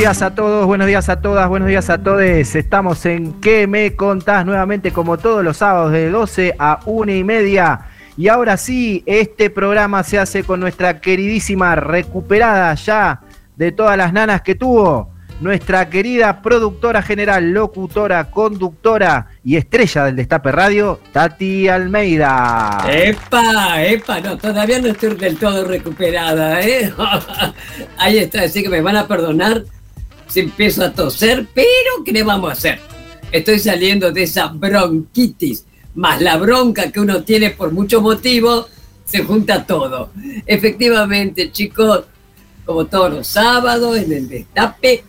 Días a todos, buenos días a todas, buenos días a todos. Estamos en ¿Qué me contás? Nuevamente como todos los sábados de 12 a 1 y media. Y ahora sí, este programa se hace con nuestra queridísima recuperada ya de todas las nanas que tuvo, nuestra querida productora general, locutora, conductora y estrella del Destape Radio, Tati Almeida. ¡Epa! ¡Epa! No, todavía no estoy del todo recuperada, ¿eh? Ahí está, así que me van a perdonar si empiezo a toser, pero ¿qué le vamos a hacer? Estoy saliendo de esa bronquitis, más la bronca que uno tiene por muchos motivos, se junta todo. Efectivamente, chicos, como todos los sábados en el Destape,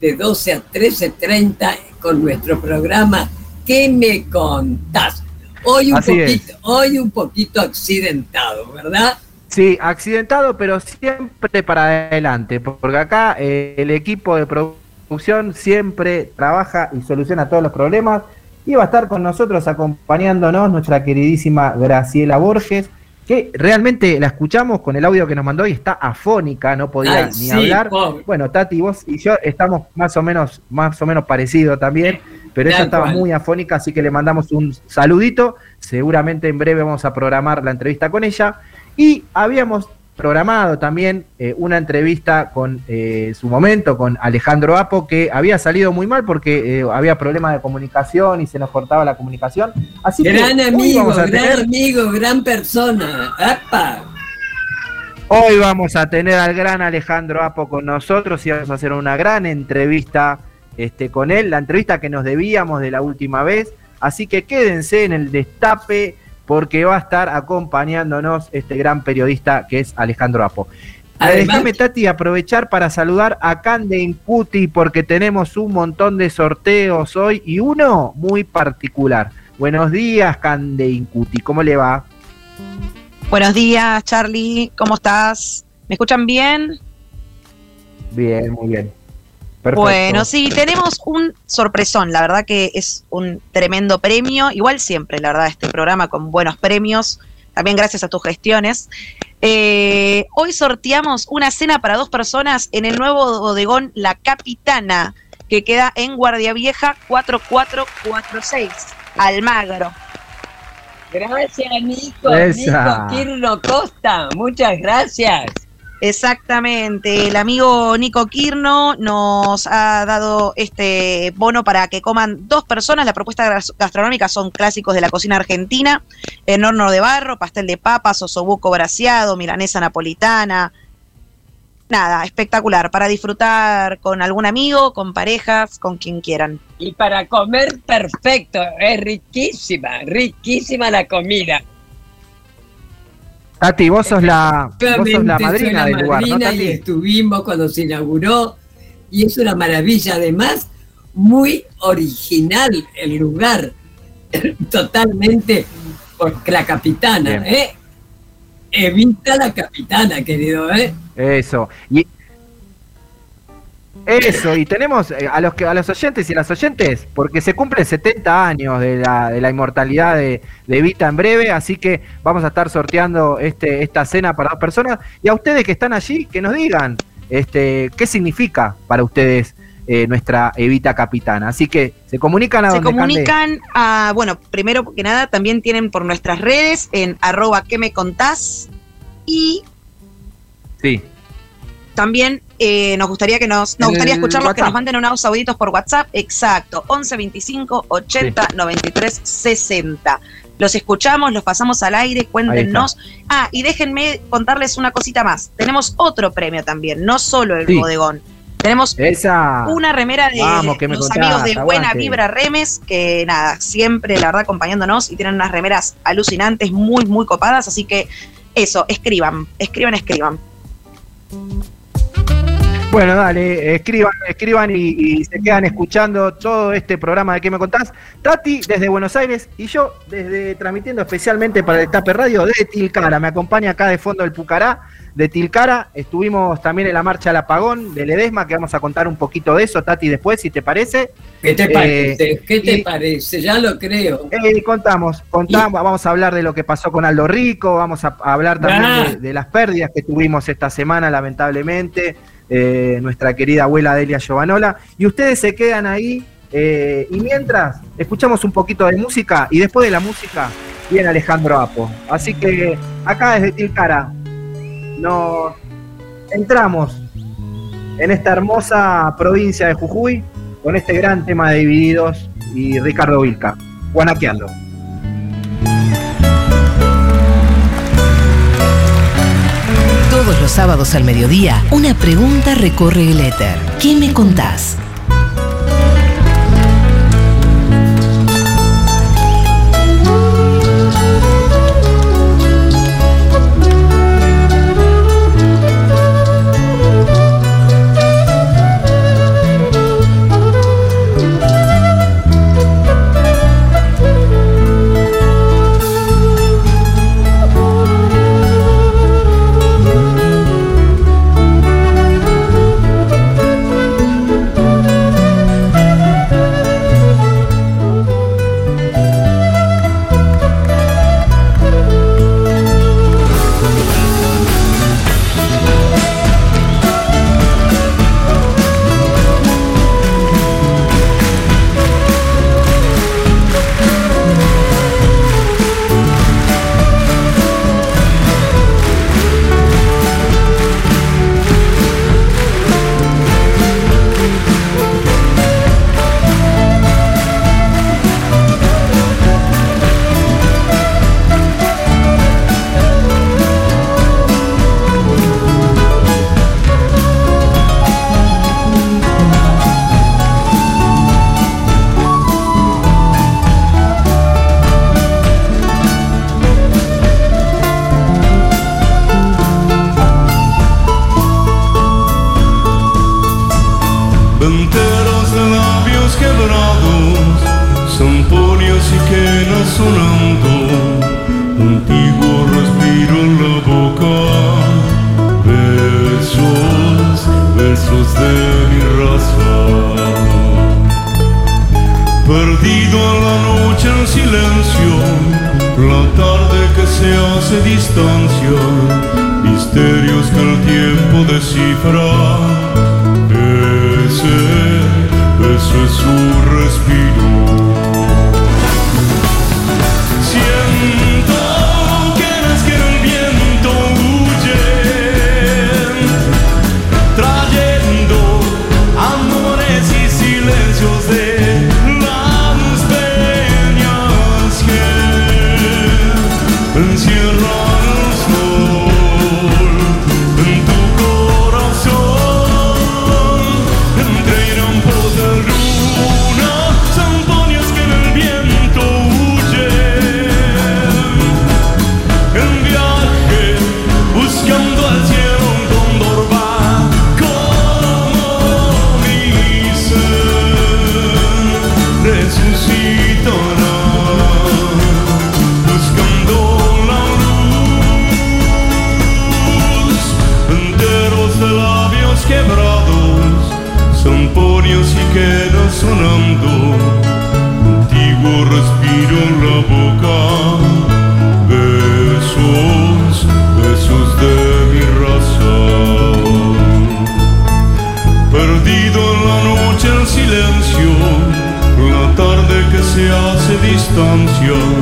de 12 a 13.30 con nuestro programa ¿Qué me contás? Hoy un, poquito, hoy un poquito accidentado, ¿verdad? Sí, accidentado, pero siempre para adelante, porque acá eh, el equipo de producción siempre trabaja y soluciona todos los problemas. Y va a estar con nosotros acompañándonos nuestra queridísima Graciela Borges, que realmente la escuchamos con el audio que nos mandó y está afónica, no podía ni hablar. Bueno, Tati, vos y yo estamos más o menos, más o menos parecidos también, pero ella estaba muy afónica, así que le mandamos un saludito. Seguramente en breve vamos a programar la entrevista con ella. Y habíamos programado también eh, una entrevista con eh, su momento, con Alejandro Apo, que había salido muy mal porque eh, había problemas de comunicación y se nos cortaba la comunicación. Así gran amigo, gran amigo, gran persona. Hoy vamos a tener al gran Alejandro Apo con nosotros y vamos a hacer una gran entrevista este, con él, la entrevista que nos debíamos de la última vez. Así que quédense en el destape porque va a estar acompañándonos este gran periodista que es Alejandro Apo. Déjame, Tati, aprovechar para saludar a Cande Incuti porque tenemos un montón de sorteos hoy y uno muy particular. Buenos días, Cande Incuti, ¿cómo le va? Buenos días, Charlie, ¿cómo estás? ¿Me escuchan bien? Bien, muy bien. Bueno, sí, tenemos un sorpresón, la verdad que es un tremendo premio, igual siempre, la verdad, este programa con buenos premios, también gracias a tus gestiones. Eh, hoy sorteamos una cena para dos personas en el nuevo bodegón La Capitana, que queda en Guardia Vieja 4446, Almagro. Gracias, Nico. Nico Kirno Costa, muchas gracias. Exactamente, el amigo Nico Kirno nos ha dado este bono para que coman dos personas. La propuesta gastronómica son clásicos de la cocina argentina, en horno de barro, pastel de papas, osobuco braseado, milanesa napolitana. Nada, espectacular, para disfrutar con algún amigo, con parejas, con quien quieran. Y para comer perfecto, es riquísima, riquísima la comida. Tati, vos sos la, la madrina del lugar, ¿no, Y estuvimos cuando se inauguró y es una maravilla, además, muy original el lugar, totalmente por la capitana, ¿eh? Evita la capitana, querido, ¿eh? Eso. Y, eso, y tenemos eh, a los que a los oyentes y las oyentes, porque se cumplen 70 años de la, de la inmortalidad de, de, Vita en breve, así que vamos a estar sorteando este, esta cena para dos personas. Y a ustedes que están allí, que nos digan este, qué significa para ustedes eh, nuestra Evita Capitana. Así que se comunican a Se comunican a, bueno, primero que nada, también tienen por nuestras redes en arroba que me contás y... Sí. También eh, nos gustaría que nos, nos gustaría escucharlos que nos manden unos auditos por WhatsApp, exacto, 11 25 80 93 60. Los escuchamos, los pasamos al aire, cuéntenos. Ah, y déjenme contarles una cosita más. Tenemos otro premio también, no solo el bodegón. Tenemos una remera de los amigos de Buena Vibra Remes, que nada, siempre la verdad acompañándonos y tienen unas remeras alucinantes, muy, muy copadas. Así que eso, escriban, escriban, escriban. Bueno, dale, escriban, escriban y, se quedan escuchando todo este programa de ¿Qué me contás? Tati desde Buenos Aires y yo desde transmitiendo especialmente para el Tape Radio de Tilcara. Me acompaña acá de fondo el Pucará de Tilcara. Estuvimos también en la marcha al apagón de Ledesma, que vamos a contar un poquito de eso, Tati, después, si te parece. ¿Qué te parece? Eh, ¿Qué te parece? Ya lo creo. Eh, contamos, contamos, vamos a hablar de lo que pasó con Aldo Rico, vamos a, hablar también de, de las pérdidas que tuvimos esta semana, lamentablemente. Eh, nuestra querida abuela Delia Giovanola. Y ustedes se quedan ahí. Eh, y mientras, escuchamos un poquito de música y después de la música viene Alejandro Apo. Así que acá desde Tilcara nos entramos en esta hermosa provincia de Jujuy con este gran tema de Divididos y Ricardo Vilca, guanaqueando. Los sábados al mediodía, una pregunta recorre el éter. ¿Qué me contás? distancia, misterios que el tiempo descifra. Ese, ese es su respiro. canción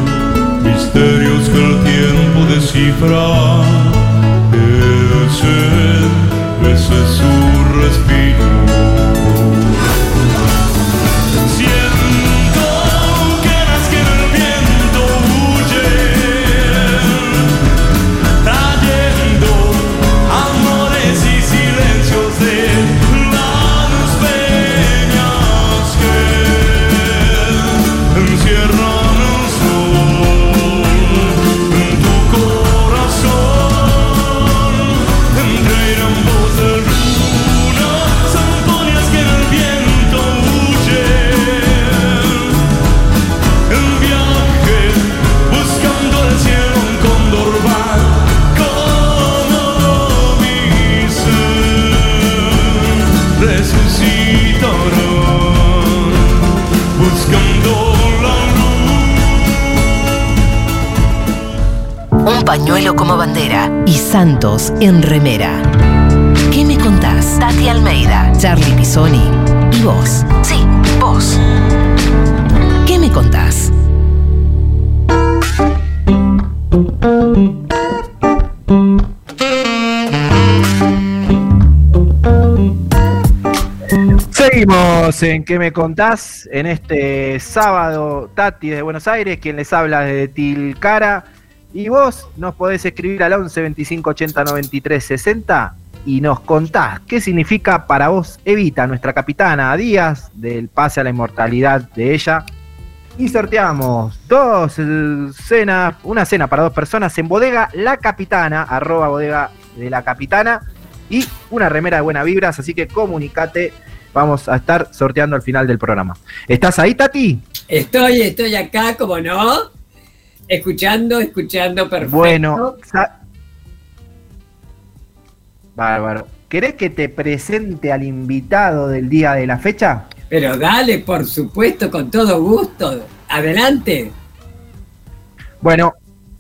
Santos en remera. ¿Qué me contás? Tati Almeida, Charlie Pisoni y vos. Sí, vos. ¿Qué me contás? Seguimos en ¿Qué me contás? En este sábado, Tati de Buenos Aires, quien les habla desde Tilcara. Y vos nos podés escribir al 11 25 80 93 60 y nos contás qué significa para vos Evita, nuestra capitana a días del pase a la inmortalidad de ella. Y sorteamos dos cenas, una cena para dos personas en bodega La Capitana, arroba bodega de la Capitana, y una remera de buena vibras, así que comunicate, vamos a estar sorteando al final del programa. ¿Estás ahí, Tati? Estoy, estoy acá, como no, escuchando, escuchando perfecto. Bueno, bárbaro. ¿Querés que te presente al invitado del día de la fecha? Pero dale, por supuesto, con todo gusto. Adelante. Bueno,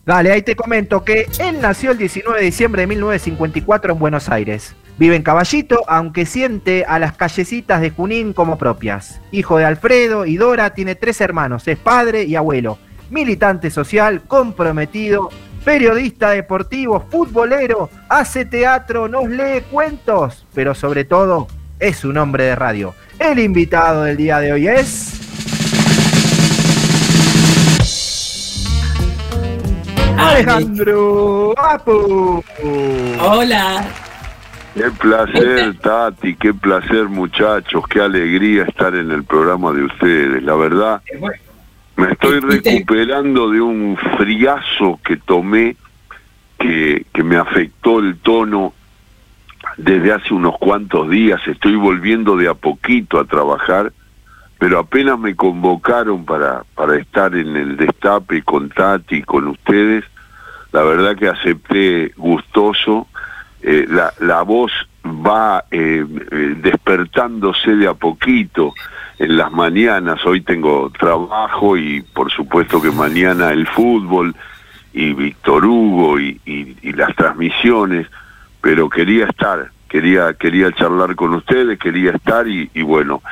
dale, ahí te comento que él nació el 19 de diciembre de 1954 en Buenos Aires. Vive en Caballito, aunque siente a las callecitas de Junín como propias. Hijo de Alfredo y Dora, tiene tres hermanos, es padre y abuelo. Militante social, comprometido, periodista deportivo, futbolero, hace teatro, nos lee cuentos, pero sobre todo es un hombre de radio. El invitado del día de hoy es... Alejandro Apu. Hola. Qué placer, Tati, qué placer, muchachos, qué alegría estar en el programa de ustedes. La verdad, me estoy recuperando de un friazo que tomé que, que me afectó el tono desde hace unos cuantos días. Estoy volviendo de a poquito a trabajar, pero apenas me convocaron para, para estar en el destape con Tati, con ustedes, la verdad que acepté gustoso. Eh, la, la voz va eh, eh, despertándose de a poquito en las mañanas. Hoy tengo trabajo y por supuesto que mañana el fútbol y Víctor Hugo y, las transmisiones, pero quería estar, quería quería charlar con ustedes, quería estar y, bueno,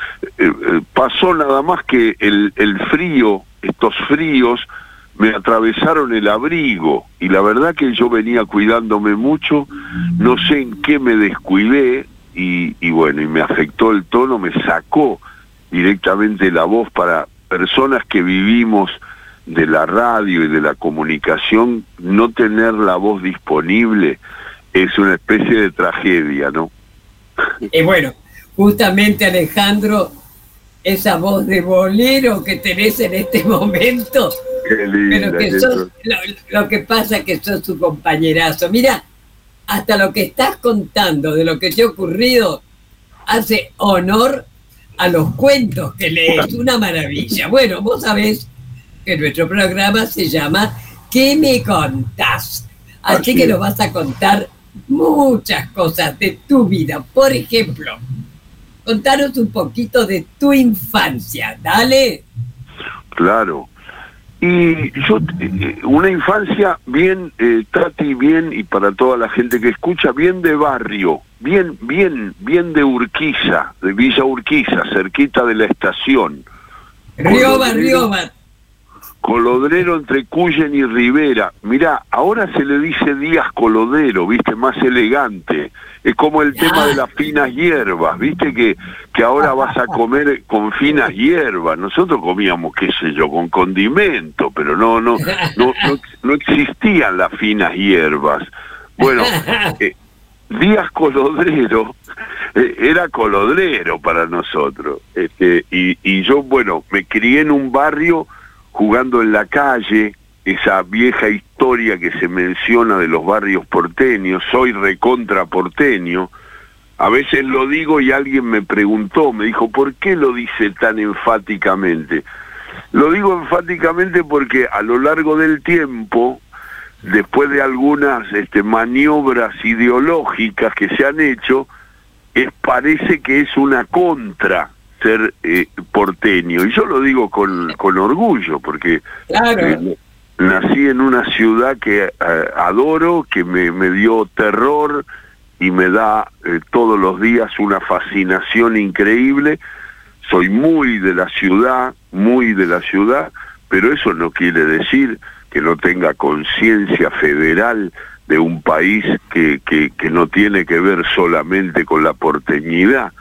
pasó nada más que el, el frío, estos fríos, me atravesaron el abrigo y la verdad que yo venía cuidándome mucho, no sé en qué me descuidé y, y bueno, y me afectó el tono, me sacó directamente la voz para personas que vivimos de la radio y de la comunicación, no tener la voz disponible es una especie de tragedia, ¿no? Y bueno, justamente Alejandro, esa voz de bolero que tenés en este momento, pero que sos, lo, que pasa es que sos su compañerazo. Mira, hasta lo que estás contando de lo que te ha ocurrido hace honor a los cuentos que lees. Una maravilla. Bueno, vos sabés que nuestro programa se llama ¿Qué me contás? Así, que nos vas a contar muchas cosas de tu vida. Por ejemplo, contanos un poquito de tu infancia. Dale. Claro. Y yo, eh, una infancia bien, eh, Tati, bien, y para toda la gente que escucha, bien de barrio, bien, bien, bien de Urquiza, de Villa Urquiza, cerquita de la estación. Rioba, Rioba. Colodrero entre Cuyen y Rivera. Mirá, ahora se le dice Díaz Colodero, viste, más elegante. Es como el tema de las finas hierbas, viste, que, que ahora vas a comer con finas hierbas. Nosotros comíamos, qué sé yo, con condimento, pero no, no, no, no, existían las finas hierbas. Bueno, eh, Díaz Colodrero eh, era colodrero para nosotros. Este, y, y yo, bueno, me crié en un barrio jugando en la calle, esa vieja historia que se menciona de los barrios porteños, soy recontra porteño, a veces lo digo y alguien me preguntó, me dijo, ¿por qué lo dice tan enfáticamente? Lo digo enfáticamente porque a lo largo del tiempo, después de algunas este, maniobras ideológicas que se han hecho, es, parece que es una contra ser eh, porteño. Y yo lo digo con, con orgullo, porque eh, nací en una ciudad que eh, adoro, que me, me, dio terror y me da eh, todos los días una fascinación increíble. Soy muy de la ciudad, muy de la ciudad, pero eso no quiere decir que no tenga conciencia federal de un país que, que, que, no tiene que ver solamente con la porteñidad.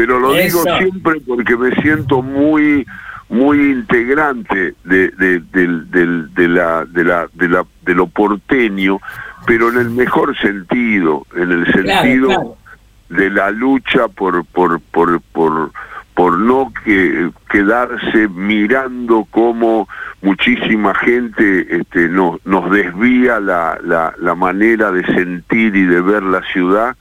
Pero lo digo siempre porque me siento muy muy integrante de, de, de, la, de, la, de, la, de lo porteño, pero en el mejor sentido, en el sentido de la lucha por, por, por, por, por no que, quedarse mirando cómo muchísima gente este, no, nos desvía la, la, la manera de sentir y de ver la ciudad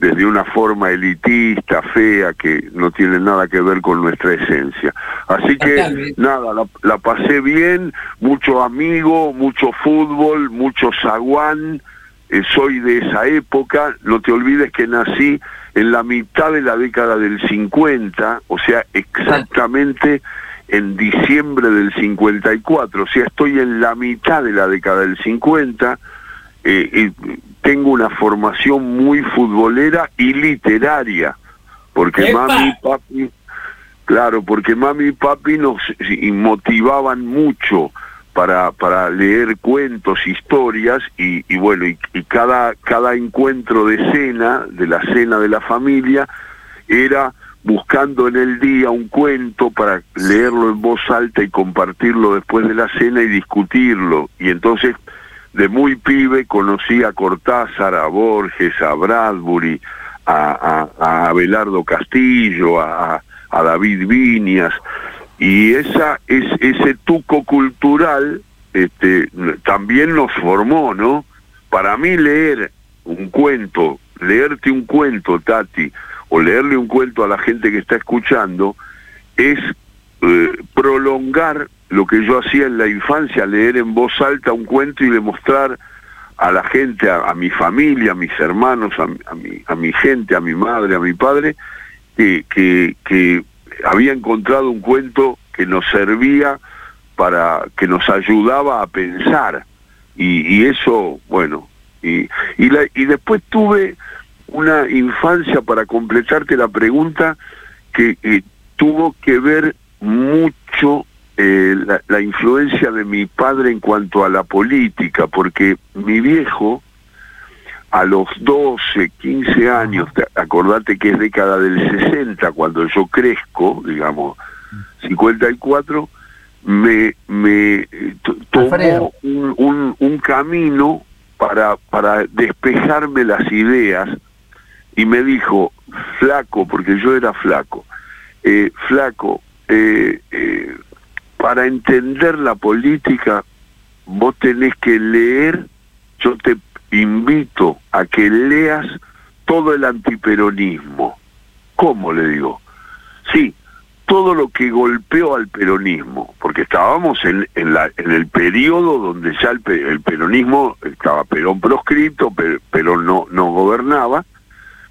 desde una forma elitista, fea, que no tiene nada que ver con nuestra esencia. Así que nada, la, pasé bien, mucho amigo, mucho fútbol, mucho zaguán, eh, soy de esa época, no te olvides que nací en la mitad de la década del 50, o sea, exactamente en diciembre del 54, o sea, estoy en la mitad de la década del 50, eh, tengo una formación muy futbolera y literaria, porque mami y papi, claro, porque mami y papi nos motivaban mucho para, para leer cuentos, historias, y, y bueno, y, y, cada, cada encuentro de cena, de la cena de la familia, era buscando en el día un cuento para leerlo en voz alta y compartirlo después de la cena y discutirlo. Y entonces de muy pibe conocí a Cortázar, a Borges, a Bradbury, a, a, Abelardo Castillo, a, David Viñas, y esa, es, ese tuco cultural este, también nos formó, ¿no? Para mí leer un cuento, leerte un cuento, Tati, o leerle un cuento a la gente que está escuchando, es eh, prolongar lo que yo hacía en la infancia, leer en voz alta un cuento y demostrar a la gente, a, mi familia, a mis hermanos, a, mi, a mi gente, a mi madre, a mi padre, que, que, había encontrado un cuento que nos servía para, que nos ayudaba a pensar. Y, eso, bueno, y, y, la, y después tuve una infancia, para completarte la pregunta, que eh, tuvo que ver mucho eh, la, influencia de mi padre en cuanto a la política, porque mi viejo, a los 12, 15 años, acordate que es década del 60, cuando yo crezco, digamos, 54, me, me eh, tomó un, un, un, camino para, para despejarme las ideas y me dijo, flaco, porque yo era flaco, eh, flaco, eh, eh, para entender la política vos tenés que leer, yo te invito a que leas todo el antiperonismo. ¿Cómo le digo? Sí, todo lo que golpeó al peronismo, porque estábamos en, en, la, en el periodo donde ya el, peronismo estaba Perón proscrito, pero Perón no, no gobernaba,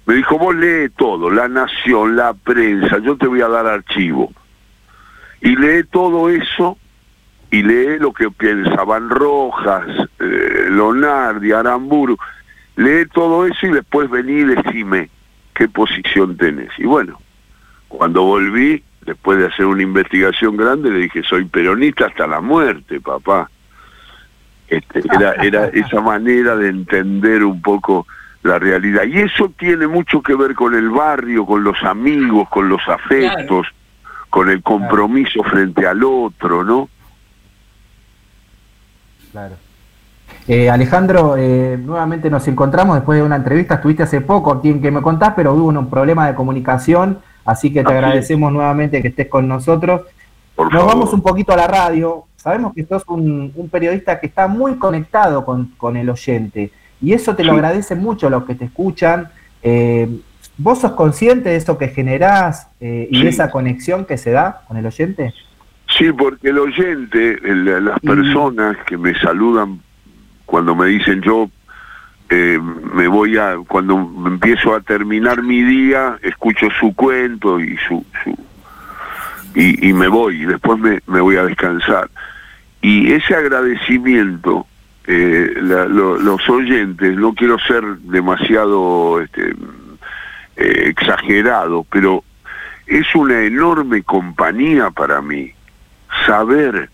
me dijo, vos lee todo, la nación, la prensa, yo te voy a dar archivo y lee todo eso y lee lo que pensaban Rojas, eh, Lonardi, Aramburu, lee todo eso y después vení y decime qué posición tenés. Y bueno, cuando volví, después de hacer una investigación grande, le dije, soy peronista hasta la muerte, papá. Este, era, era esa manera de entender un poco la realidad. Y eso tiene mucho que ver con el barrio, con los amigos, con los afectos con el compromiso frente al otro, ¿no? Claro. Eh, Alejandro, eh, nuevamente nos encontramos después de una entrevista, estuviste hace poco aquí en que me contás, pero hubo un problema de comunicación, así que te agradecemos nuevamente que estés con nosotros. nos vamos un poquito a la radio, sabemos que sos un, periodista que está muy conectado con, el oyente, y eso te lo agradece mucho los que te escuchan. Eh, ¿Vos sos consciente de eso que generás eh, y de esa conexión que se da con el oyente? Sí, porque el oyente, las personas que me saludan cuando me dicen yo eh, me voy a, cuando empiezo a terminar mi día, escucho su cuento y su, y, me voy, y después me, me voy a descansar. y ese agradecimiento, eh, los oyentes, no quiero ser demasiado este, eh, exagerado, pero es una enorme compañía para mí saber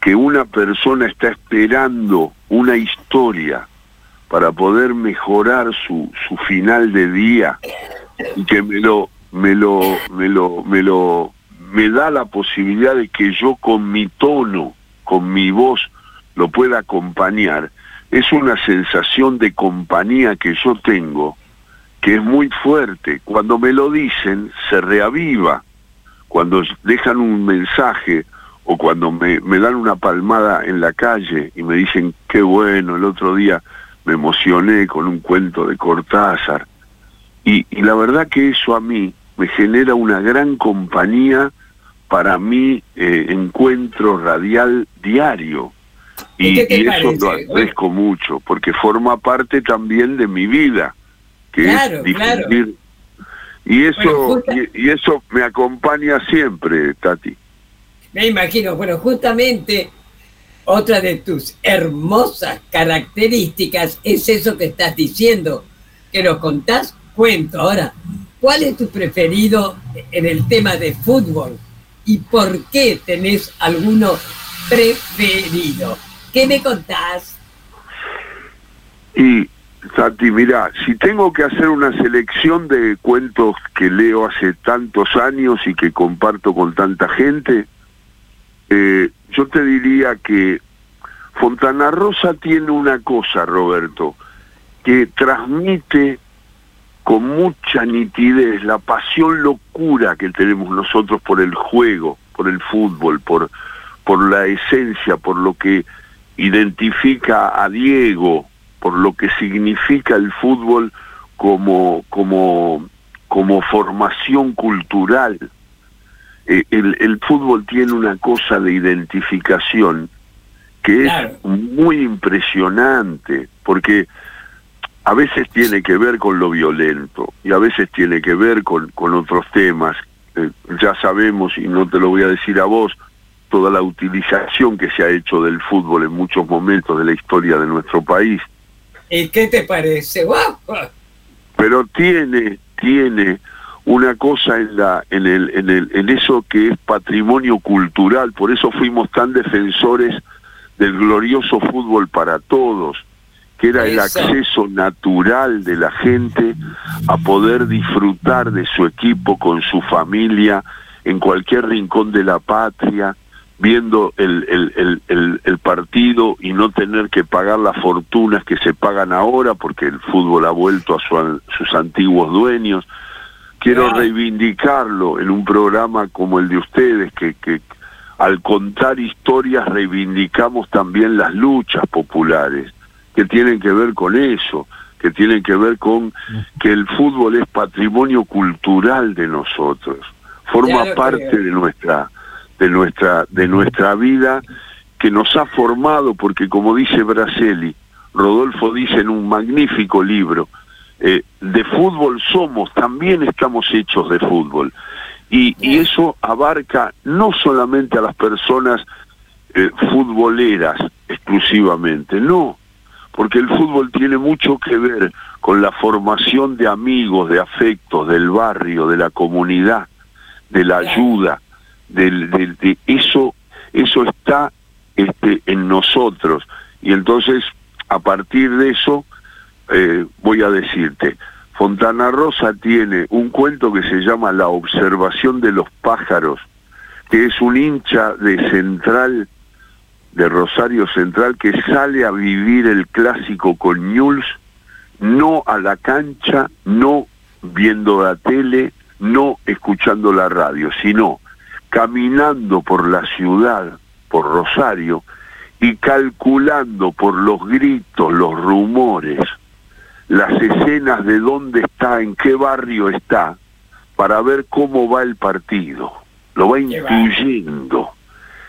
que una persona está esperando una historia para poder mejorar su, su final de día y que me lo me lo me lo me lo me da la posibilidad de que yo con mi tono, con mi voz lo pueda acompañar. Es una sensación de compañía que yo tengo que es muy fuerte. Cuando me lo dicen, se reaviva. Cuando dejan un mensaje o cuando me, me dan una palmada en la calle y me dicen, qué bueno, el otro día me emocioné con un cuento de Cortázar. Y, y la verdad que eso a mí me genera una gran compañía para mi eh, encuentro radial diario. Y, eso lo agradezco mucho, porque forma parte también de mi vida claro, Claro. Y eso, y, eso me acompaña siempre, Tati. Me imagino, bueno, justamente otra de tus hermosas características es eso que estás diciendo, que nos contás cuento. Ahora, ¿cuál es tu preferido en el tema de fútbol? ¿Y por qué tenés alguno preferido? ¿Qué me contás? Y Santi, mira, si tengo que hacer una selección de cuentos que leo hace tantos años y que comparto con tanta gente, eh, yo te diría que Fontana Rosa tiene una cosa, Roberto, que transmite con mucha nitidez la pasión locura que tenemos nosotros por el juego, por el fútbol, por, por la esencia, por lo que identifica a Diego, por lo que significa el fútbol como, como, como formación cultural. Eh, el, el, fútbol tiene una cosa de identificación que es muy impresionante, porque a veces tiene que ver con lo violento y a veces tiene que ver con, con otros temas. Eh, ya sabemos, y no te lo voy a decir a vos, toda la utilización que se ha hecho del fútbol en muchos momentos de la historia de nuestro país. ¿Y qué te parece? Pero tiene, tiene una cosa en la, en el, en el, en eso que es patrimonio cultural, por eso fuimos tan defensores del glorioso fútbol para todos, que era el acceso natural de la gente a poder disfrutar de su equipo con su familia en cualquier rincón de la patria, viendo el, el, el, el, partido y no tener que pagar las fortunas que se pagan ahora porque el fútbol ha vuelto a sus antiguos dueños. Quiero reivindicarlo en un programa como el de ustedes, que, que al contar historias reivindicamos también las luchas populares, que tienen que ver con eso, que tienen que ver con que el fútbol es patrimonio cultural de nosotros, forma parte de nuestra de nuestra, de nuestra vida que nos ha formado, porque como dice Braseli, Rodolfo dice en un magnífico libro, eh, de fútbol somos, también estamos hechos de fútbol. Y, y eso abarca no solamente a las personas eh, futboleras exclusivamente, no, porque el fútbol tiene mucho que ver con la formación de amigos, de afectos, del barrio, de la comunidad, de la ayuda, de eso, eso está este, en nosotros. Y entonces, a partir de eso, eh, voy a decirte, Fontana Rosa tiene un cuento que se llama La observación de los pájaros, que es un hincha de Central, de Rosario Central, que sale a vivir el clásico con Ñuls, no a la cancha, no viendo la tele, no escuchando la radio, sino caminando por la ciudad, por Rosario, y calculando por los gritos, los rumores, las escenas de dónde está, en qué barrio está, para ver cómo va el partido. Lo va intuyendo.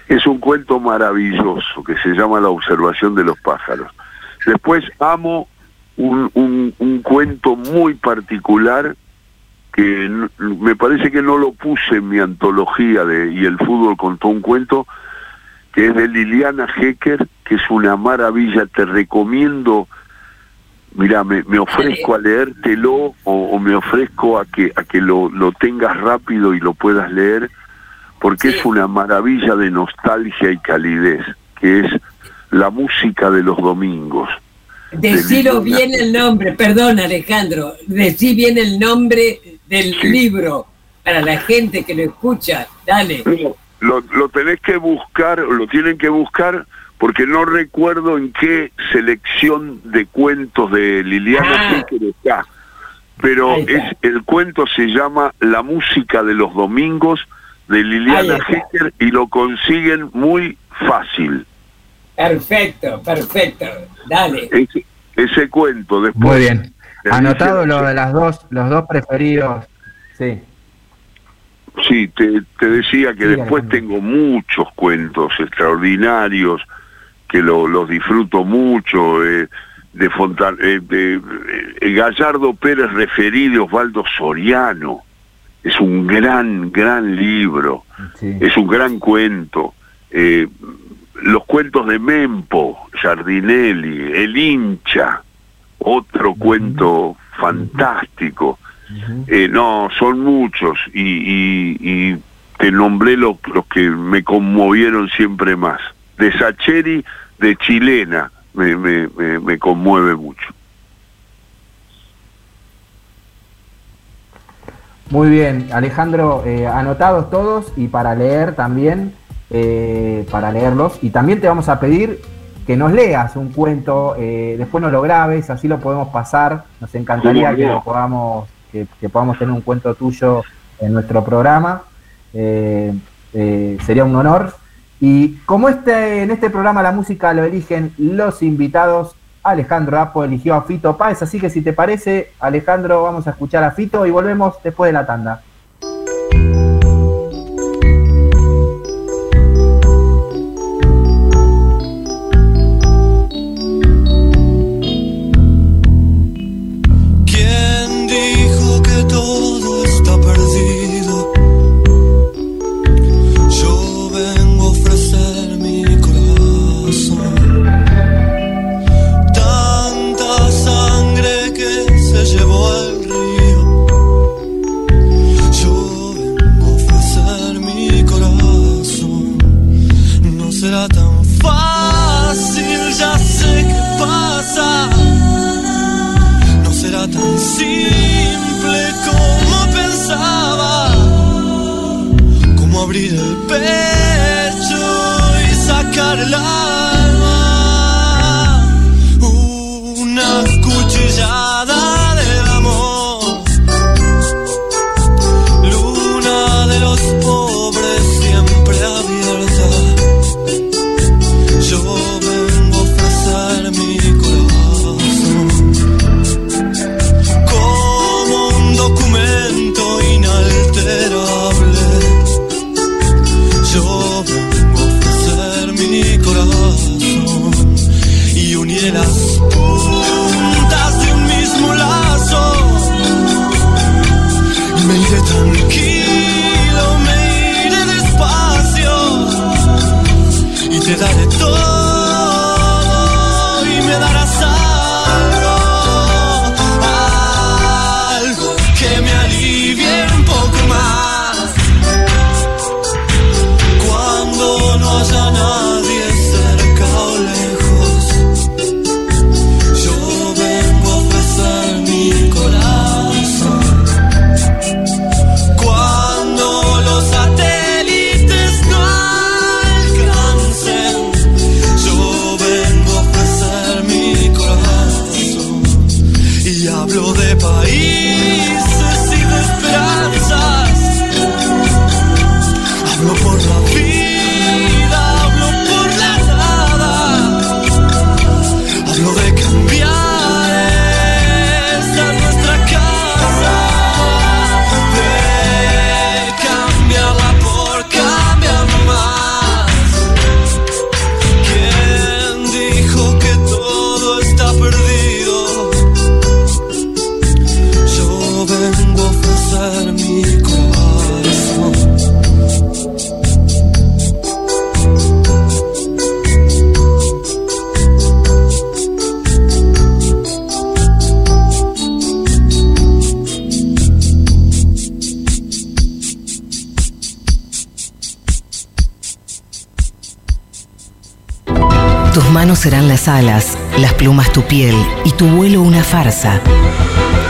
Es un cuento maravilloso que se llama La observación de los pájaros. Después amo un, un, un cuento muy particular que me parece que no lo puse en mi antología de y el fútbol contó un cuento que es de Liliana Hecker, que es una maravilla, te recomiendo, mira, me, ofrezco a leértelo o, me ofrezco a que, a que lo, lo tengas rápido y lo puedas leer, porque es una maravilla de nostalgia y calidez, que es la música de los domingos. Decilo bien el nombre, perdón Alejandro, decí bien el nombre del libro para la gente que lo escucha, dale. lo, lo tenés que buscar, lo tienen que buscar porque no recuerdo en qué selección de cuentos de Liliana ah. está, pero es el cuento se llama La música de los domingos de Liliana Hecker y lo consiguen muy fácil. Perfecto, perfecto. Dale. Ese, cuento después. Muy bien. Anotado lo de las dos, los dos preferidos. Sí. Sí, te, decía que después tengo muchos cuentos extraordinarios que los disfruto mucho. Eh, de, Fontan eh, de eh, Gallardo Pérez referido Osvaldo Soriano. Es un gran, gran libro. Es un gran cuento. Eh, los cuentos de Mempo, Giardinelli, El hincha, otro cuento fantástico. Eh, no, son muchos y, te nombré los que me conmovieron siempre más. De Sacheri, de Chilena, me, me, me, conmueve mucho. Muy bien, Alejandro, eh, anotados todos y para leer también eh, para leerlos. Y también te vamos a pedir que nos leas un cuento, eh, después nos lo grabes, así lo podemos pasar. Nos encantaría que, podamos, que, podamos tener un cuento tuyo en nuestro programa. Eh, sería un honor. Y como este, en este programa la música lo eligen los invitados, Alejandro Apo eligió a Fito Páez, así que si te parece, Alejandro, vamos a escuchar a Fito y volvemos después de la tanda. fail.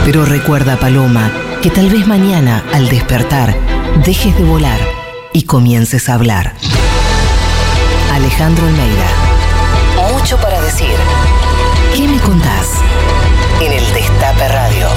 Pero recuerda, Paloma, que tal vez mañana, al despertar, dejes de volar y comiences a hablar. Alejandro Almeida. Mucho para decir. ¿Qué me contás? En el Destape Radio.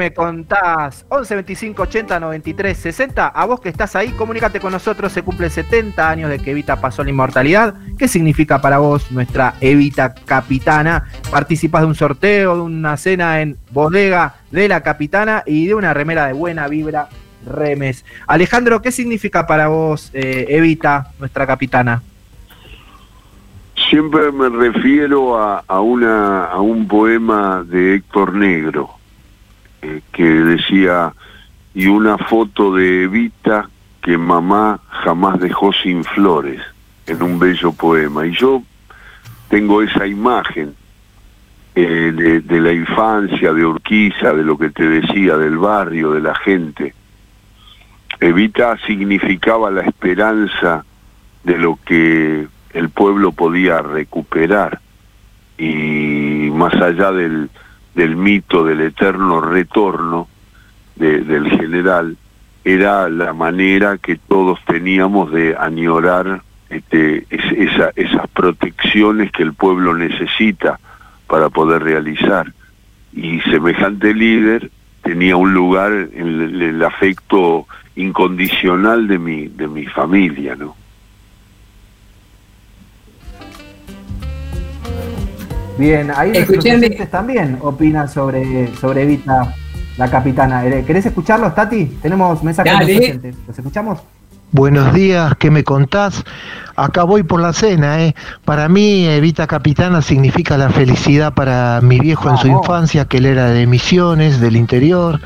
Me contás? 11 25 80 93 60. A vos que estás ahí, comunícate con nosotros. Se cumple 70 años de que Evita pasó la inmortalidad. ¿Qué significa para vos nuestra Evita Capitana? Participas de un sorteo, de una cena en bodega de la Capitana y de una remera de buena vibra Remes. Alejandro, ¿qué significa para vos eh, Evita, nuestra Capitana? Siempre me refiero a, a, una, a un poema de Héctor Negro eh, que decía, y una foto de Evita que mamá jamás dejó sin flores, en un bello poema. Y yo tengo esa imagen eh, de, de la infancia, de Urquiza, de lo que te decía, del barrio, de la gente. Evita significaba la esperanza de lo que el pueblo podía recuperar y más allá del, del mito del eterno retorno de, del general, era la manera que todos teníamos de añorar este, esa, esas protecciones que el pueblo necesita para poder realizar. Y semejante líder tenía un lugar en el, el afecto incondicional de mi, de mi familia, ¿no? Bien, ahí los también opinan sobre, sobre Evita, la capitana. Eh, ¿Querés escucharlos, Tati? Tenemos mensajes presentes. ¿Los escuchamos? Buenos días, ¿qué me contás? Acá voy por la cena, ¿eh? Para mí, Evita Capitana significa la felicidad para mi viejo en su infancia, que él era de Misiones, del interior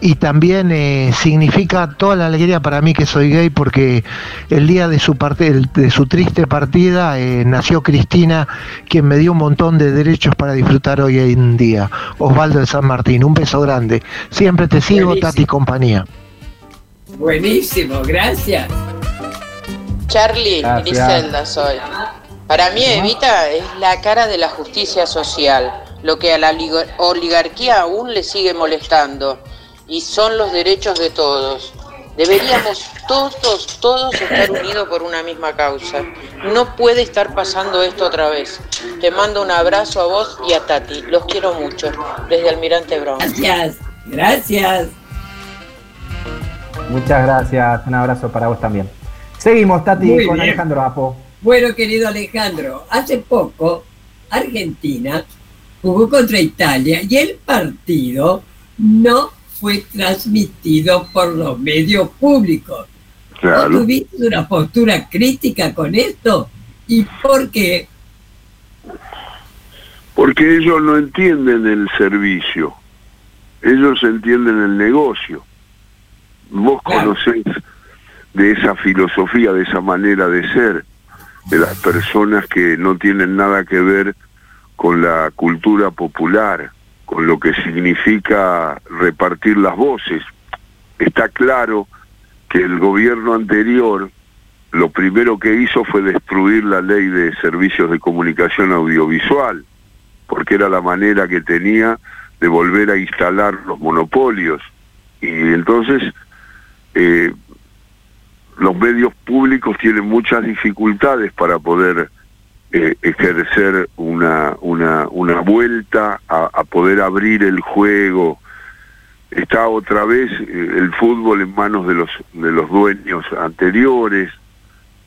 y también eh, significa toda la alegría para mí que soy gay porque el día de su parte de su triste partida eh, nació Cristina quien me dio un montón de derechos para disfrutar hoy en día. Osvaldo de San Martín un beso grande. Siempre te sigo Buenísimo. Tati compañía. Buenísimo gracias. Charlie Griselda soy. Para mí Evita es la cara de la justicia social lo que a la oligarquía aún le sigue molestando y son los derechos de todos. Deberíamos todos, todos estar unidos por una misma causa. No puede estar pasando esto otra vez. Te mando un abrazo a vos y a Tati. Los quiero mucho. Desde Almirante Brown. Gracias, gracias. Muchas gracias. Un abrazo para vos también. Seguimos, Tati, Muy con bien. Alejandro Apo. Bueno, querido Alejandro, hace poco Argentina jugó contra Italia y el partido no fue transmitido por los medios públicos. Claro. ¿No tuviste una postura crítica con esto? ¿Y por qué? Porque ellos no entienden el servicio, ellos entienden el negocio. Vos claro. conocés de esa filosofía, de esa manera de ser, de las personas que no tienen nada que ver con la cultura popular, con lo que significa repartir las voces. Está claro que el gobierno anterior lo primero que hizo fue destruir la ley de servicios de comunicación audiovisual, porque era la manera que tenía de volver a instalar los monopolios. Y entonces eh, los medios públicos tienen muchas dificultades para poder eh, ejercer una, una, una vuelta a, poder abrir el juego. Está otra vez eh, el fútbol en manos de los, de los dueños anteriores,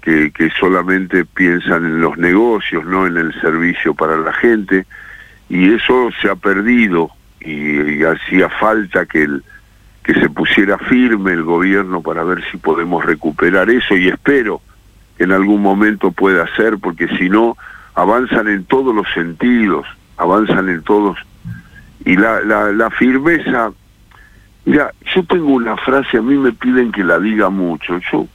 que, que solamente piensan en los negocios, no en el servicio para la gente, y eso se ha perdido y, y hacía falta que el, que se pusiera firme el gobierno para ver si podemos recuperar eso y espero en algún momento pueda ser, porque si no, avanzan en todos los sentidos, avanzan en todos. Y la, la, la firmeza Mira, yo tengo una frase, a mí me piden que la diga mucho. Yo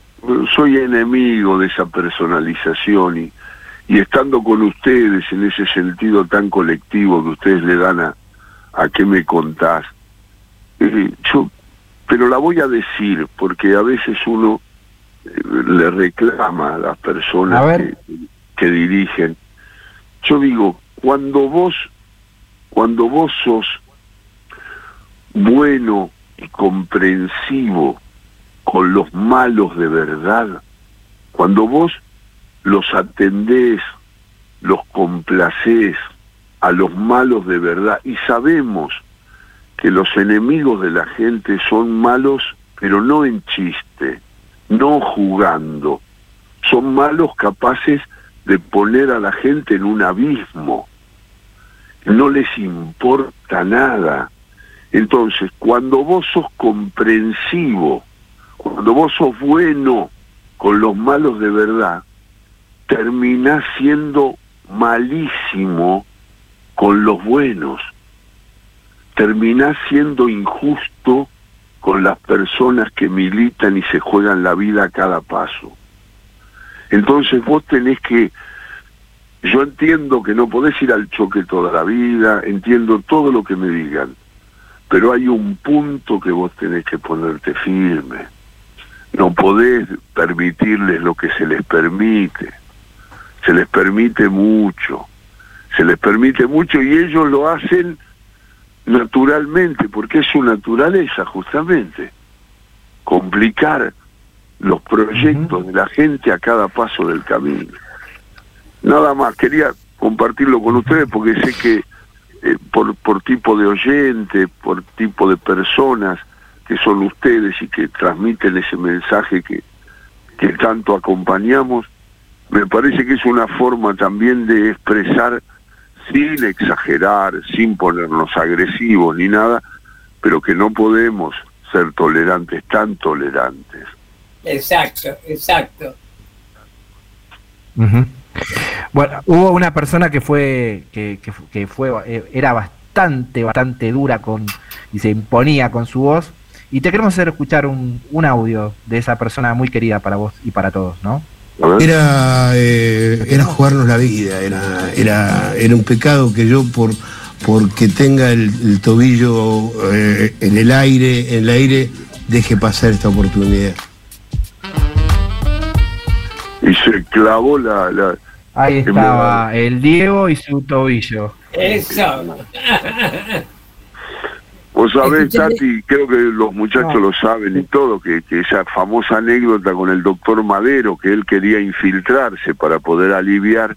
soy enemigo de esa personalización y, y estando con ustedes en ese sentido tan colectivo que ustedes le dan a, a qué me contás, eh, yo, pero la voy a decir porque a veces uno le reclama a las personas que, que dirigen. Yo digo, cuando vos, cuando vos sos bueno y comprensivo con los malos de verdad, cuando vos los atendés, los complacés a los malos de verdad, y sabemos que los enemigos de la gente son malos, pero no en chiste, no jugando, son malos capaces de poner a la gente en un abismo, no les importa nada. Entonces, cuando vos sos comprensivo, cuando vos sos bueno con los malos de verdad, terminás siendo malísimo con los buenos. Terminás siendo injusto con las personas que militan y se juegan la vida a cada paso. Entonces vos tenés que, yo entiendo que no podés ir al choque toda la vida, entiendo todo lo que me digan, pero hay un punto que vos tenés que ponerte firme no podés permitirles lo que se les permite. Se les permite mucho. Se les permite mucho y ellos lo hacen naturalmente, porque es su naturaleza justamente. Complicar los proyectos de la gente a cada paso del camino. Nada más, quería compartirlo con ustedes porque sé que eh, por, por tipo de oyente, por tipo de personas, que son ustedes y que transmiten ese mensaje que, que tanto acompañamos, me parece que es una forma también de expresar sin exagerar, sin ponernos agresivos ni nada, pero que no podemos ser tolerantes, tan tolerantes. Exacto, exacto. Bueno, hubo una persona que fue, que, que, que, fue, eh, era bastante, bastante dura con, y se imponía con su voz, y te queremos hacer escuchar un, un audio de esa persona muy querida para vos y para todos, ¿no? Era, eh, era jugarnos la vida, era, era, era un pecado que yo por porque tenga el, tobillo eh, en el aire, en el aire, deje pasar esta oportunidad. Y se clavó la... la Ahí estaba el Diego y su tobillo. Eso. Vos sabés, Tati, creo que los muchachos lo saben y todo, que, esa famosa anécdota con el doctor Madero, que él quería infiltrarse para poder aliviar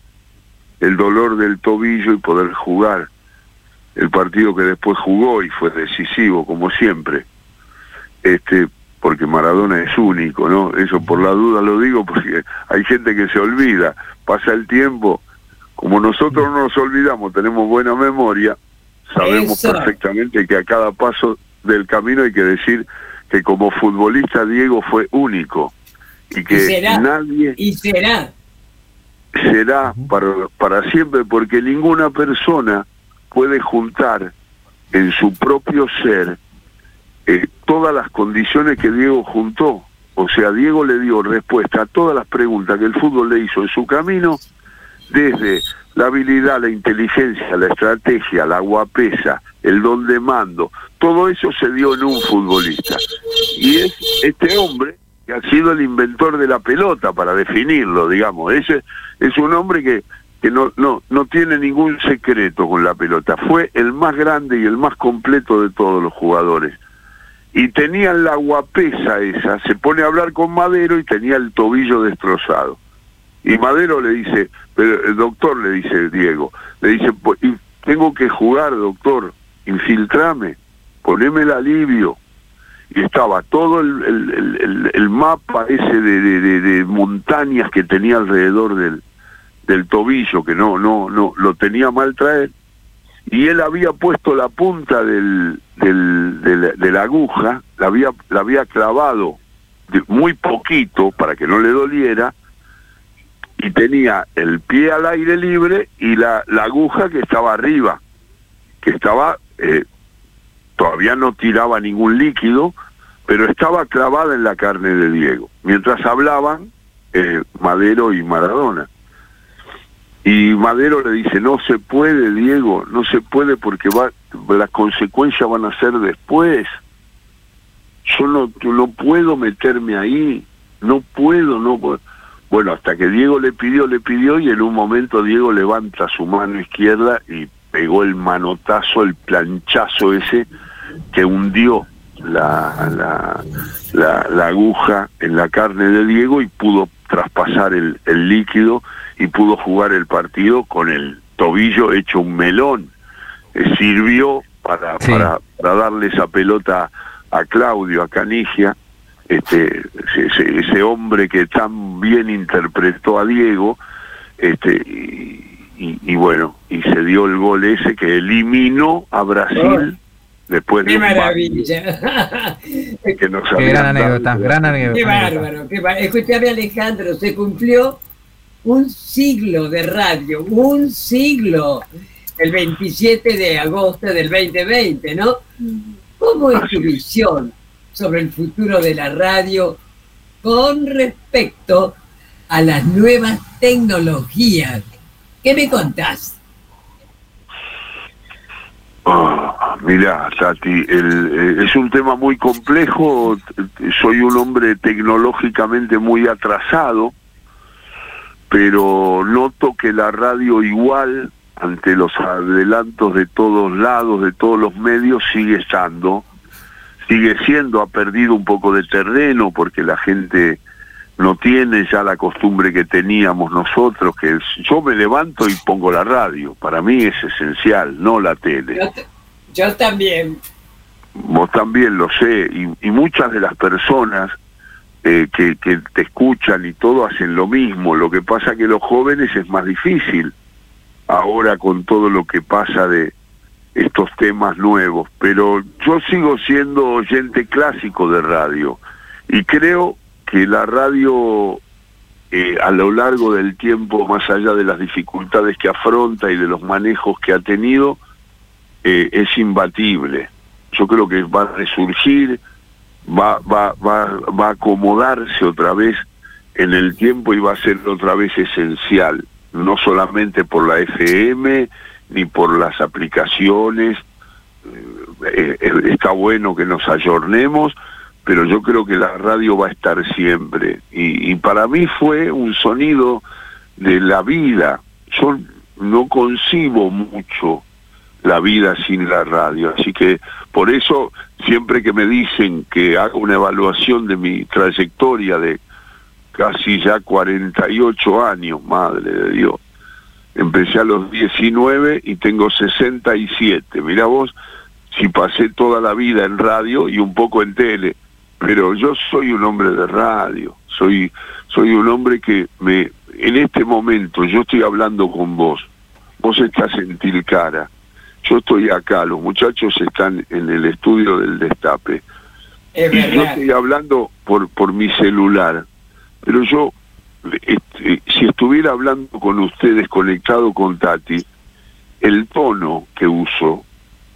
el dolor del tobillo y poder jugar el partido que después jugó y fue decisivo, como siempre. Este, porque Maradona es único, ¿no? Eso por la duda lo digo porque hay gente que se olvida, pasa el tiempo, como nosotros no nos olvidamos, tenemos buena memoria, sabemos perfectamente que a cada paso del camino hay que decir que como futbolista Diego fue único y que nadie y será. será para, para siempre porque ninguna persona puede juntar en su propio ser eh, todas las condiciones que Diego juntó. O sea, Diego le dio respuesta a todas las preguntas que el fútbol le hizo en su camino, desde la habilidad, la inteligencia, la estrategia, la guapesa, el don de mando, todo eso se dio en un futbolista. Y es este hombre que ha sido el inventor de la pelota, para definirlo, digamos. Ese es un hombre que, que no, no, no tiene ningún secreto con la pelota. Fue el más grande y el más completo de todos los jugadores. Y tenía la guapesa esa, se pone a hablar con Madero y tenía el tobillo destrozado. Y Madero le dice, pero el doctor le dice Diego, le dice, tengo que jugar, doctor, infiltrame, poneme el alivio. Y estaba todo el, el, mapa ese de, de, montañas que tenía alrededor del, del tobillo, que no, no, no, lo tenía mal traer. Y él había puesto la punta del, del, de la aguja, la había, la había clavado muy poquito para que no le doliera, y tenía el pie al aire libre y la, la aguja que estaba arriba, que estaba eh, todavía no tiraba ningún líquido, pero estaba clavada en la carne de Diego. Mientras hablaban, eh, Madero y Maradona. Y Madero le dice, no se puede, Diego, no se puede porque va, las consecuencias van a ser después. Yo no, no puedo meterme ahí, no puedo, no puedo. Bueno, hasta que Diego le pidió, le pidió y en un momento Diego levanta su mano izquierda y pegó el manotazo, el planchazo ese que hundió la, la, la, la aguja en la carne de Diego y pudo traspasar el, el líquido y pudo jugar el partido con el tobillo hecho un melón. Eh, sirvió para, para, para, darle esa pelota a Claudio, a Canigia, este, ese, ese, hombre que tan bien interpretó a Diego, este, y, y, bueno, y se dio el gol ese que eliminó a Brasil. Después ¡Qué maravilla! que nos qué gran anécdota, gran anécdota. Qué bárbaro, qué bárbaro. Escúchame Alejandro, se cumplió un siglo de radio, un siglo, el 27 de agosto del 2020, ¿no? ¿Cómo es tu visión sobre el futuro de la radio con respecto a las nuevas tecnologías? ¿Qué me contás? Oh, Tati, el, eh, es un tema muy complejo. Soy un hombre tecnológicamente muy atrasado pero noto que la radio igual, ante los adelantos de todos lados, de todos los medios, sigue estando, sigue siendo, ha perdido un poco de terreno porque la gente no tiene ya la costumbre que teníamos nosotros, que yo me levanto y pongo la radio, para mí es esencial, no la tele. Yo, también. Vos también lo sé, y, y muchas de las personas eh, que, que, te escuchan y todo hacen lo mismo. Lo que pasa que los jóvenes es más difícil ahora con todo lo que pasa de estos temas nuevos. Pero yo sigo siendo oyente clásico de radio y creo que la radio eh, a lo largo del tiempo, más allá de las dificultades que afronta y de los manejos que ha tenido, eh, es imbatible. Yo creo que va a resurgir va, va, va, va a acomodarse otra vez en el tiempo y va a ser otra vez esencial, no solamente por la FM ni por las aplicaciones. Eh, eh, está bueno que nos ayornemos, pero yo creo que la radio va a estar siempre. Y, y para mí fue un sonido de la vida. Yo no concibo mucho la vida sin la radio. Así que por eso siempre que me dicen que haga una evaluación de mi trayectoria de casi ya 48 años, madre de Dios. Empecé a los 19 y tengo 67. Mira vos, si pasé toda la vida en radio y un poco en tele, pero yo soy un hombre de radio, soy soy un hombre que me en este momento yo estoy hablando con vos. Vos estás en Tilcara yo estoy acá, los muchachos están en el estudio del destape. y yo estoy hablando por, por mi celular, pero yo, si estuviera hablando con ustedes conectado con Tati, el tono que uso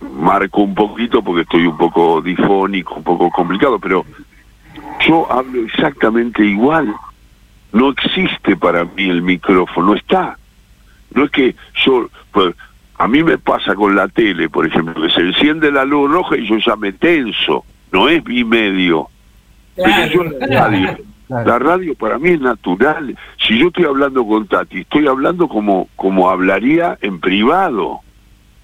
marco un poquito porque estoy un poco difónico, un poco complicado, pero yo hablo exactamente igual. No existe para mí el micrófono, está. No es que yo, pues, a mí me pasa con la tele, por ejemplo, que se enciende la luz roja y yo ya me tenso, no es mi medio. Claro, la, radio, la radio para mí es natural. Si yo estoy hablando con Tati, estoy hablando como, como hablaría en privado.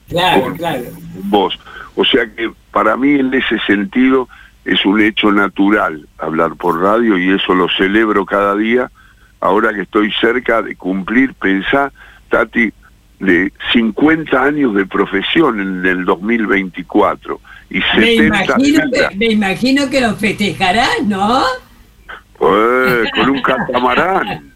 Claro, claro. Vos. O sea que para mí en ese sentido es un hecho natural hablar por radio y eso lo celebro cada día. Ahora que estoy cerca de cumplir, pensar, Tati, de 50 años de profesión en el 2024 y 70 me imagino, que, me imagino que lo festejarás, ¿no? Pues, con un catamarán.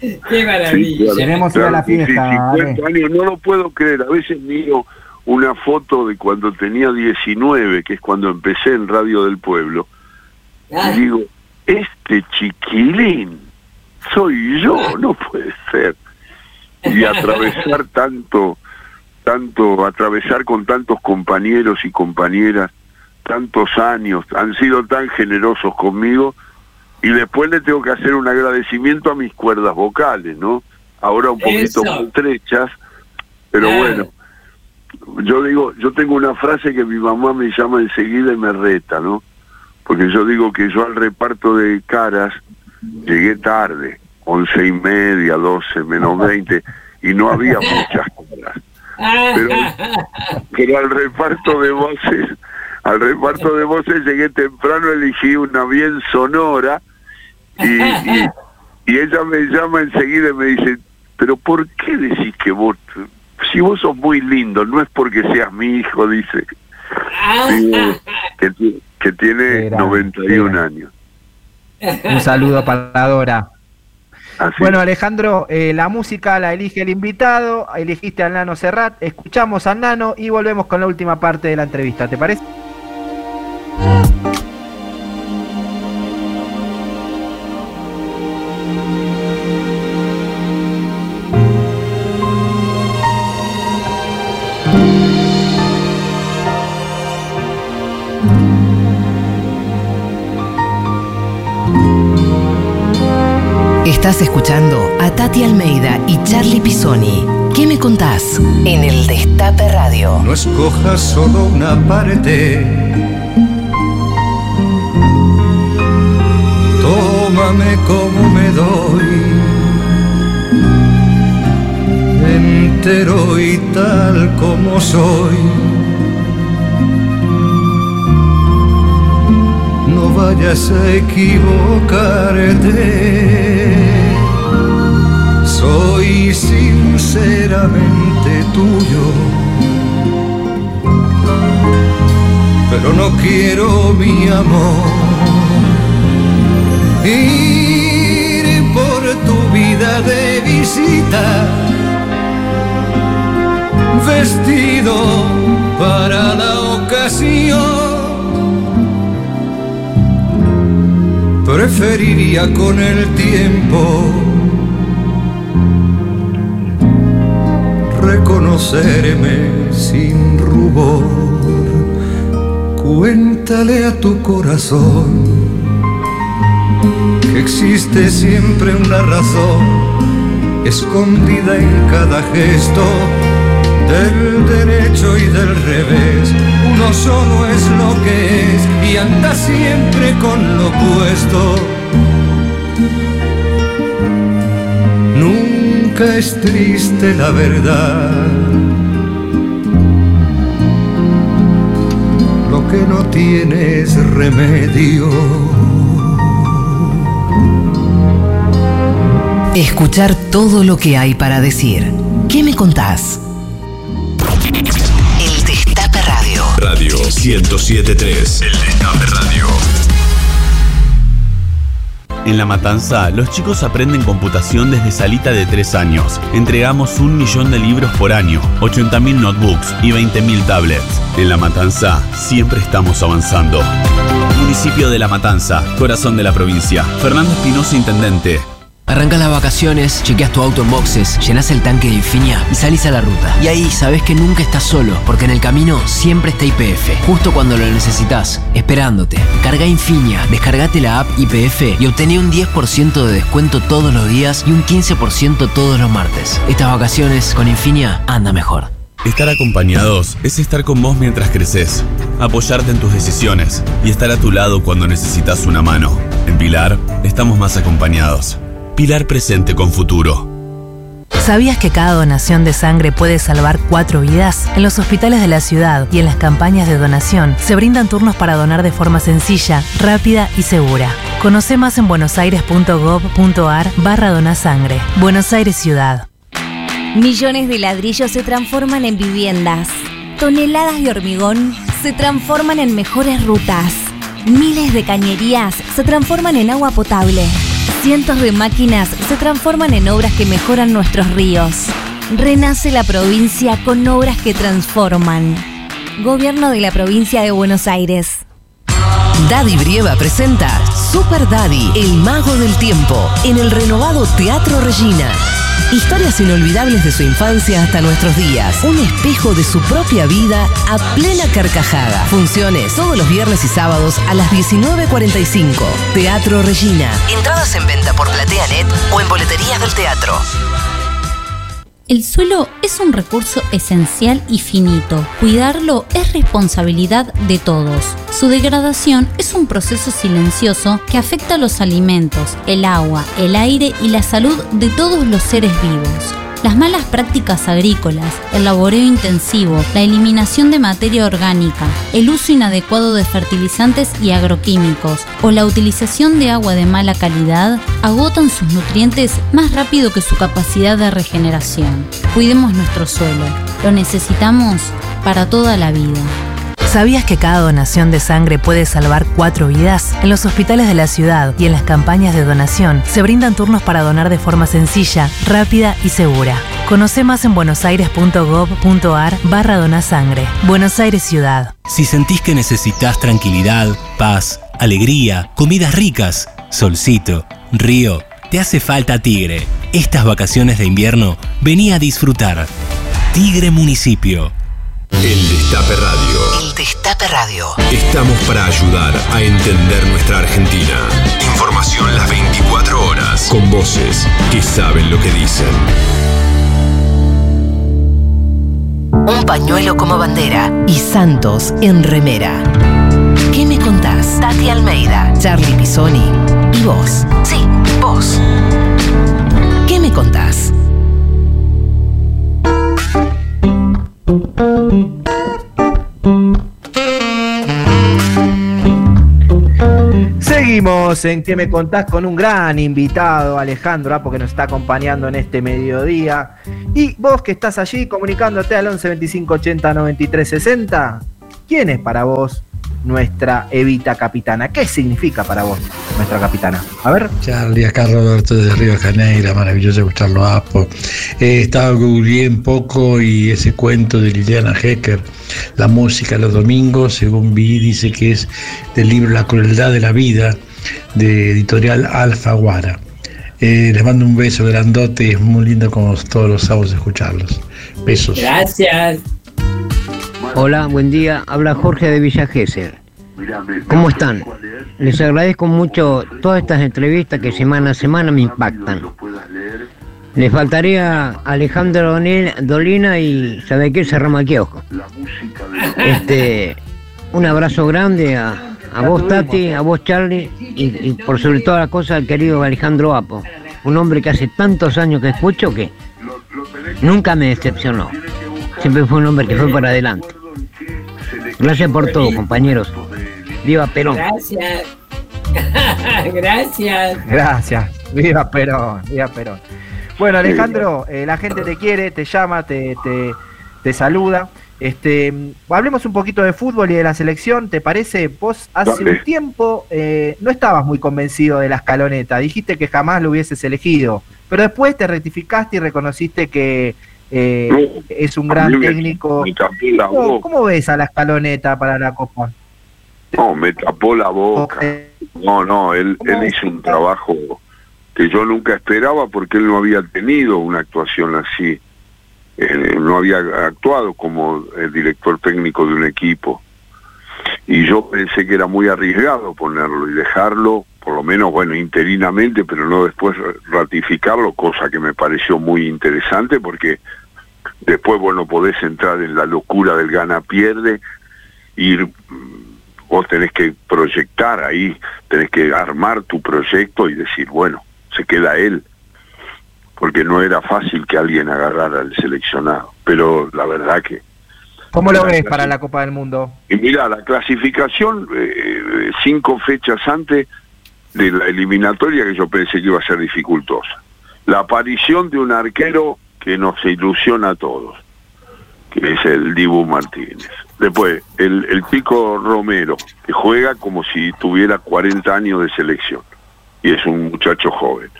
Qué maravilla. Tenemos la fiesta. 50 años, no lo puedo creer. A veces miro una foto de cuando tenía 19, que es cuando empecé en Radio del Pueblo, y digo, este chiquilín soy yo, no puede ser. Y atravesar tanto, tanto, atravesar con tantos compañeros y compañeras tantos años, han sido tan generosos conmigo y después le tengo que hacer un agradecimiento a mis cuerdas vocales, ¿no? Ahora un poquito más estrechas, pero bueno, yo digo, yo tengo una frase que mi mamá me llama enseguida y me reta, ¿no? Porque yo digo que yo al reparto de caras llegué tarde, once y media, doce, menos veinte, y no había muchas caras. Pero, pero al reparto de voces, al reparto de voces llegué temprano, elegí una bien sonora y, y ella me llama enseguida y me dice, pero ¿por qué decís que vos si vos sos muy lindo, no es porque seas mi hijo, dice. que, tiene 91 años. Un saludo para Dora. Bueno, Alejandro, eh, la música la elige el invitado, elegiste al Nano Serrat, escuchamos al Nano y volvemos con la última parte de la entrevista, ¿te parece? Estás escuchando a Tati Almeida y Charlie Pisoni. ¿Qué me contás? En el Destape Radio. No escojas solo una parte. Tómame como me doy. Entero y tal como soy. Vayas a equivocarte. Soy sinceramente tuyo, pero no quiero mi amor. Ir por tu vida de visita, vestido para la ocasión. Preferiría con el tiempo reconocerme sin rubor. Cuéntale a tu corazón que existe siempre una razón escondida en cada gesto del derecho y del revés. Uno solo es lo que es y anda siempre con lo opuesto es triste la verdad. Lo que no tiene es remedio. Escuchar todo lo que hay para decir. ¿Qué me contás? 1073. El Destape Radio. En La Matanza, los chicos aprenden computación desde salita de 3 años. Entregamos un millón de libros por año, 80.000 notebooks y 20.000 tablets. En La Matanza, siempre estamos avanzando. Municipio de La Matanza, corazón de la provincia. Fernando Espinosa, Intendente. Arrancas las vacaciones, chequeas tu auto en boxes, llenas el tanque de Infinia y salís a la ruta. Y ahí sabes que nunca estás solo, porque en el camino siempre está IPF, justo cuando lo necesitas, esperándote. Carga Infinia, descargate la app IPF y obtené un 10% de descuento todos los días y un 15% todos los martes. Estas vacaciones con Infinia anda mejor. Estar acompañados es estar con vos mientras creces, apoyarte en tus decisiones y estar a tu lado cuando necesitas una mano. En Pilar estamos más acompañados. Pilar presente con futuro. ¿Sabías que cada donación de sangre puede salvar cuatro vidas? En los hospitales de la ciudad y en las campañas de donación se brindan turnos para donar de forma sencilla, rápida y segura. Conoce más en buenosaires.gov.ar barra donasangre. Buenos Aires Ciudad. Millones de ladrillos se transforman en viviendas. Toneladas de hormigón se transforman en mejores rutas. Miles de cañerías se transforman en agua potable. Cientos de máquinas se transforman en obras que mejoran nuestros ríos. Renace la provincia con obras que transforman. Gobierno de la provincia de Buenos Aires. Daddy Brieva presenta Super Daddy, el mago del tiempo, en el renovado Teatro Regina. Historias inolvidables de su infancia hasta nuestros días. Un espejo de su propia vida a plena carcajada. Funciones todos los viernes y sábados a las 19.45. Teatro Regina. Entradas en venta por PlateaNet o en boleterías del teatro. El suelo es un recurso esencial y finito. Cuidarlo es responsabilidad de todos. Su degradación es un proceso silencioso que afecta a los alimentos, el agua, el aire y la salud de todos los seres vivos. Las malas prácticas agrícolas, el laboreo intensivo, la eliminación de materia orgánica, el uso inadecuado de fertilizantes y agroquímicos o la utilización de agua de mala calidad agotan sus nutrientes más rápido que su capacidad de regeneración. Cuidemos nuestro suelo, lo necesitamos para toda la vida. ¿Sabías que cada donación de sangre puede salvar cuatro vidas? En los hospitales de la ciudad y en las campañas de donación se brindan turnos para donar de forma sencilla, rápida y segura. Conoce más en buenosaires.gov.ar barra donasangre. Buenos Aires Ciudad. Si sentís que necesitas tranquilidad, paz, alegría, comidas ricas, solcito, río, te hace falta Tigre. Estas vacaciones de invierno vení a disfrutar. Tigre Municipio. El Destape Radio. Destape Radio. Estamos para ayudar a entender nuestra Argentina. Información las 24 horas. Con voces que saben lo que dicen. Un pañuelo como bandera y Santos en remera. ¿Qué me contás? Tati Almeida, Charlie Pisoni y vos. Sí, vos. ¿Qué me contás? Seguimos en ¿Qué me contás? con un gran invitado, Alejandro Apo, que nos está acompañando en este mediodía. Y vos que estás allí comunicándote al 11 25 80 93 60, ¿quién es para vos nuestra Evita Capitana? ¿Qué significa para vos nuestra capitana? A ver. Charlie, acá Roberto de Río de Janeiro, maravilloso escucharlo Apo. Eh, estaba googleé un poco y ese cuento de Liliana Hecker, La música los domingos, según vi, dice que es del libro La crueldad de la vida, de editorial Alfaguara. Eh, les mando un beso grandote, es muy lindo como todos los sábados escucharlos. Besos. Gracias. Hola, buen día. Habla Jorge de Villa Gesell. ¿Cómo están? Les agradezco mucho todas estas entrevistas que semana a semana me impactan. Le faltaría Alejandro Dolina y ¿sabe qué? Cerramos aquí ojo. Este, un abrazo grande a, a vos Tati, a vos Charlie y, y por sobre todas las cosas al querido Alejandro Apo. Un hombre que hace tantos años que escucho que nunca me decepcionó. Siempre fue un hombre que fue para adelante. Gracias por todo, compañeros. Viva Perón. Gracias. Gracias. Gracias. Viva Perón, viva Perón. Bueno, Alejandro, eh, la gente te quiere, te llama, te, te, te saluda. Este, hablemos un poquito de fútbol y de la selección, ¿te parece? Vos hace Dale. un tiempo eh, no estabas muy convencido de la escaloneta, dijiste que jamás lo hubieses elegido, pero después te rectificaste y reconociste que eh, es un gran me- técnico. me tapó la ¿Cómo, boca. cómo ves a la escaloneta para la Copa? No, me tapó la boca. No, no, él, él hizo un trabajo que yo nunca esperaba porque él no había tenido una actuación así. Eh, no había actuado como el director técnico de un equipo. Y yo pensé que era muy arriesgado ponerlo y dejarlo, por lo menos, bueno, interinamente, pero no después ratificarlo, cosa que me pareció muy interesante porque después, bueno, podés entrar en la locura del gana-pierde, ir mm, vos tenés que proyectar ahí, tenés que armar tu proyecto y decir, bueno, se queda él, porque no era fácil que alguien agarrara al seleccionado, pero la verdad que... ¿Cómo lo ves para la Copa del Mundo? Y mira, la clasificación, eh, cinco fechas antes de la eliminatoria que yo pensé que iba a ser dificultosa. La aparición de un arquero que nos ilusiona a todos, que es el Dibu Martínez. Después, el, el Pico Romero, que juega como si tuviera 40 años de selección, y es un muchacho joven.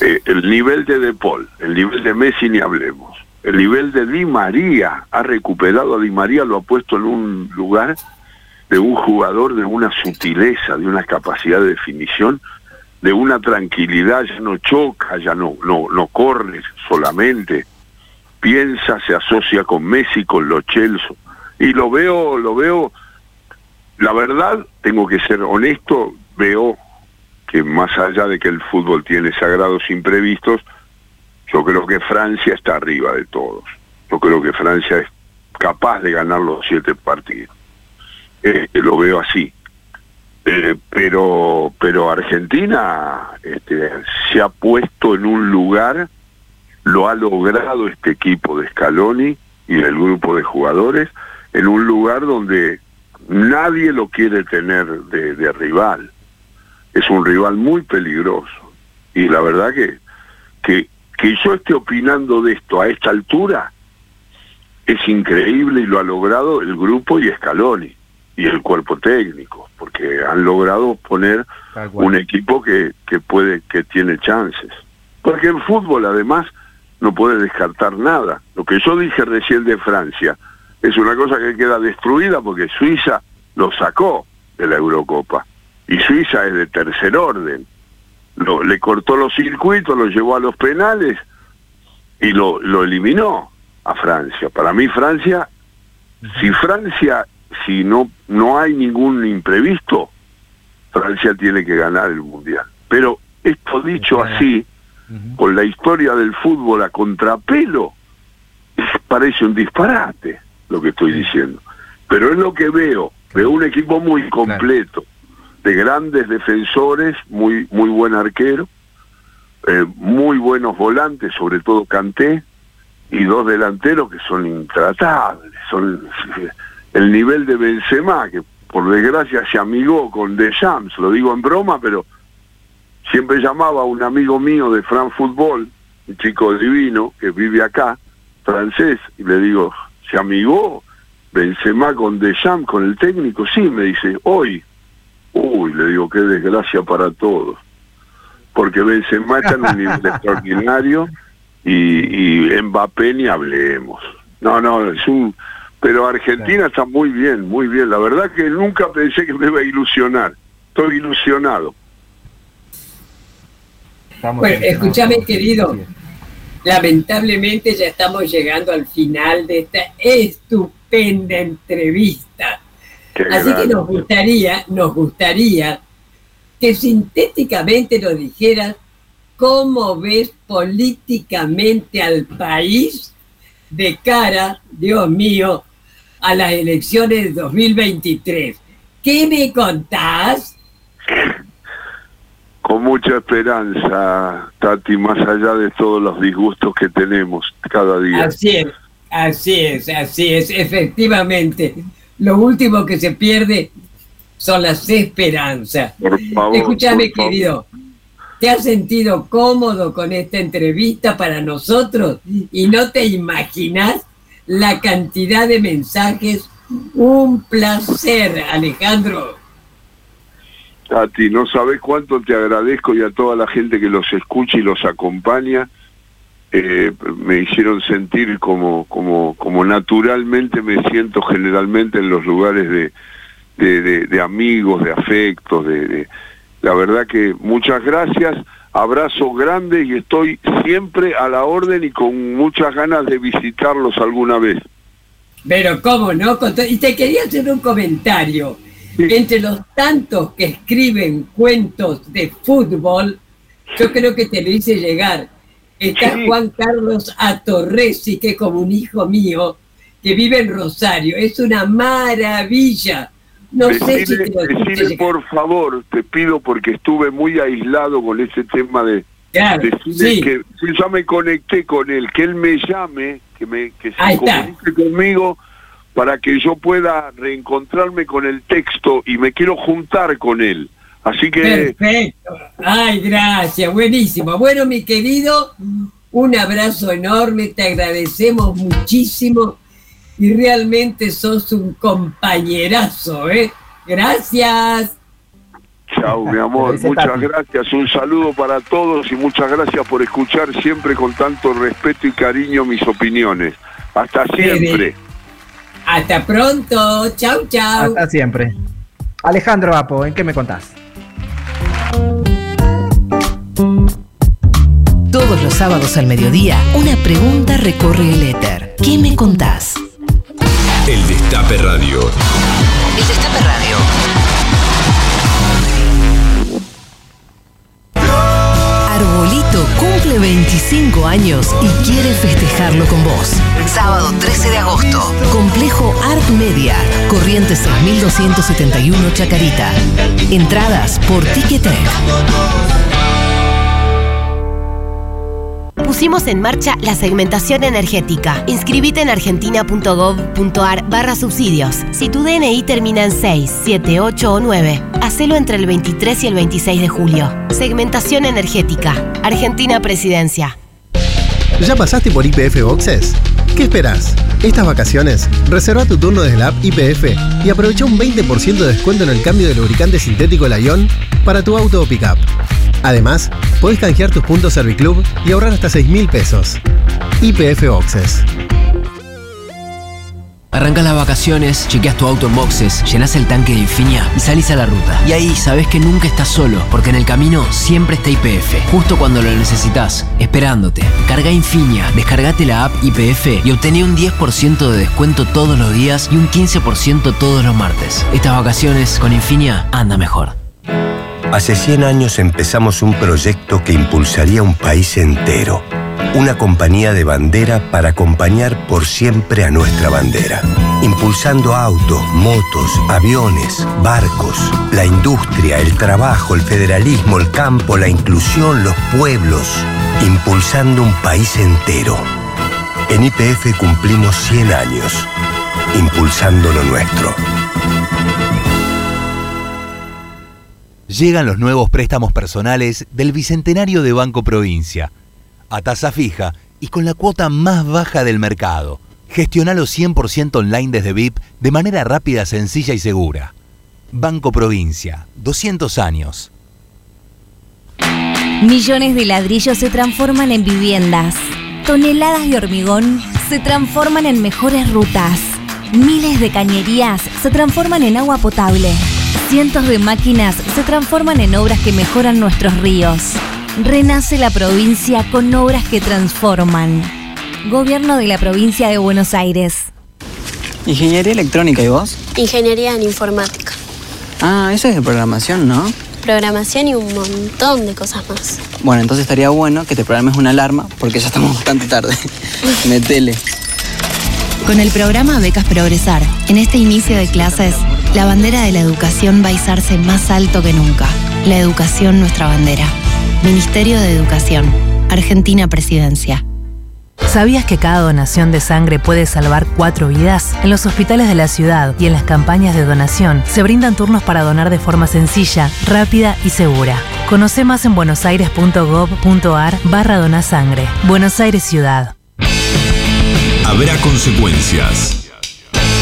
Eh, el nivel de De Paul, el nivel de Messi ni hablemos. El nivel de Di María, ha recuperado a Di María, lo ha puesto en un lugar de un jugador de una sutileza, de una capacidad de definición, de una tranquilidad, ya no choca, ya no, no, no corre solamente, piensa, se asocia con Messi, con los Chelsea, y lo veo, lo veo, la verdad, tengo que ser honesto, veo que más allá de que el fútbol tiene sagrados imprevistos, yo creo que Francia está arriba de todos. Yo creo que Francia es capaz de ganar los siete partidos. Eh, lo veo así. Eh, pero pero Argentina este, se ha puesto en un lugar, lo ha logrado este equipo de Scaloni y el grupo de jugadores, en un lugar donde nadie lo quiere tener de, rival. Es un rival muy peligroso. Y la verdad que, que, que yo esté opinando de esto a esta altura es increíble y lo ha logrado el grupo y Scaloni y el cuerpo técnico, porque han logrado poner un equipo que, que puede, que tiene chances. Porque en fútbol además no puede descartar nada. Lo que yo dije recién de Francia es una cosa que queda destruida porque Suiza lo sacó de la Eurocopa. Y Suiza es de tercer orden. Lo, le cortó los circuitos, lo llevó a los penales y lo, lo eliminó a Francia. Para mí Francia, si Francia si no, no hay ningún imprevisto, Francia tiene que ganar el Mundial. Pero esto dicho así, con la historia del fútbol a contrapelo, parece un disparate lo que estoy diciendo. Pero es lo que veo. Veo un equipo muy completo, de grandes defensores, muy, muy buen arquero, eh, muy buenos volantes, sobre todo Canté, y dos delanteros que son intratables. Son el nivel de Benzema, que por desgracia se amigó con Deschamps, lo digo en broma, pero siempre llamaba a un amigo mío de Fran Fútbol, un chico divino que vive acá, francés, y le digo, ¿se amigó Benzema con Deschamps, con el técnico? Sí, me dice, hoy. Uy, le digo, qué desgracia para todos. Porque Benzema está en un nivel extraordinario y, y Mbappé ni hablemos. No, no, es un pero Argentina está muy bien, muy bien. La verdad que nunca pensé que me iba a ilusionar. Estoy ilusionado. bueno, escúchame querido. Lamentablemente ya estamos llegando al final de esta estupenda entrevista. Así que nos gustaría, nos gustaría que sintéticamente nos dijeras cómo ves políticamente al país de cara, Dios mío, a las elecciones de 2023. ¿Qué me contás? Con mucha esperanza, Tati, más allá de todos los disgustos que tenemos cada día. Así es, así es, así es, efectivamente. Lo último que se pierde son las esperanzas. Por favor, Escúchame, querido. ¿Te has sentido cómodo con esta entrevista para nosotros? Y no te imaginas la cantidad de mensajes. Un placer, Alejandro. Tati, no sabes cuánto te agradezco y a toda la gente que los escucha y los acompaña. Eh, me hicieron sentir como, como, como naturalmente me siento generalmente en los lugares de, de, de, amigos, de afectos, de, la verdad que muchas gracias abrazo grande y estoy siempre a la orden y con muchas ganas de visitarlos alguna vez. Pero cómo no, y te quería hacer un comentario. Entre los tantos que escriben cuentos de fútbol, yo creo que te lo hice llegar. Está Juan Carlos Atorresi, que es como un hijo mío, que vive en Rosario. Es una maravilla. No sé si por favor, te pido porque estuve muy aislado con ese tema de, que si ya me conecté con él, que él me llame, que me que se comunique conmigo para que yo pueda reencontrarme con el texto y me quiero juntar con él. Así que Perfecto. Ay, gracias, buenísimo. Bueno, mi querido, un abrazo enorme, te agradecemos muchísimo y realmente sos un compañerazo, ¿eh? Gracias. Chao, mi amor, muchas gracias. Un saludo para todos y muchas gracias por escuchar siempre con tanto respeto y cariño mis opiniones. Hasta siempre. Hasta pronto. Chau, chau. Hasta siempre. Alejandro Apo, ¿en qué me contás? Todos los sábados al mediodía, una pregunta recorre el éter. ¿Qué me contás? El Destape Radio. El Destape Radio. Arbolito cumple 25 años y quiere festejarlo con vos. Sábado 13 de agosto. Complejo Art Media. Corriente 6271 Chacarita. Entradas por Ticketek. Pusimos en marcha la segmentación energética. Inscribite en argentina.gov.ar barra subsidios. Si tu DNI termina en 6, 7, 8 o 9, hacelo entre el 23 y el 26 de julio. Segmentación energética. Argentina Presidencia. ¿Ya pasaste por IPF Boxes? ¿Qué esperas? Estas vacaciones, reserva tu turno desde la app IPF y aprovecha un 20% de descuento en el cambio de lubricante sintético Lion para tu auto o pickup. Además, podés canjear tus puntos Serviclub y ahorrar hasta 6 mil pesos. IPF Boxes. Arrancas las vacaciones, chequeas tu auto en boxes, llenas el tanque de Infinia y salís a la ruta. Y ahí sabes que nunca estás solo, porque en el camino siempre está IPF, justo cuando lo necesitas, esperándote. Carga Infinia, descargate la app IPF y obtené un 10% de descuento todos los días y un 15% todos los martes. Estas vacaciones con Infinia anda mejor. Hace 100 años empezamos un proyecto que impulsaría un país entero. Una compañía de bandera para acompañar por siempre a nuestra bandera. Impulsando autos, motos, aviones, barcos, la industria, el trabajo, el federalismo, el campo, la inclusión, los pueblos. Impulsando un país entero. En IPF cumplimos 100 años. Impulsando lo nuestro. Llegan los nuevos préstamos personales del Bicentenario de Banco Provincia. A tasa fija y con la cuota más baja del mercado. Gestionalo 100% online desde VIP de manera rápida, sencilla y segura. Banco Provincia, 200 años. Millones de ladrillos se transforman en viviendas. Toneladas de hormigón se transforman en mejores rutas. Miles de cañerías se transforman en agua potable. Cientos de máquinas se transforman en obras que mejoran nuestros ríos. Renace la provincia con obras que transforman. Gobierno de la provincia de Buenos Aires. Ingeniería electrónica, ¿y vos? Ingeniería en informática. Ah, eso es de programación, ¿no? Programación y un montón de cosas más. Bueno, entonces estaría bueno que te programes una alarma porque ya estamos bastante tarde. Metele. Con el programa Becas Progresar, en este inicio de clases, la bandera de la educación va a izarse más alto que nunca. La educación nuestra bandera. Ministerio de Educación. Argentina Presidencia. ¿Sabías que cada donación de sangre puede salvar cuatro vidas? En los hospitales de la ciudad y en las campañas de donación se brindan turnos para donar de forma sencilla, rápida y segura. Conoce más en buenosaires.gov.ar barra donasangre. Buenos Aires Ciudad. Habrá consecuencias.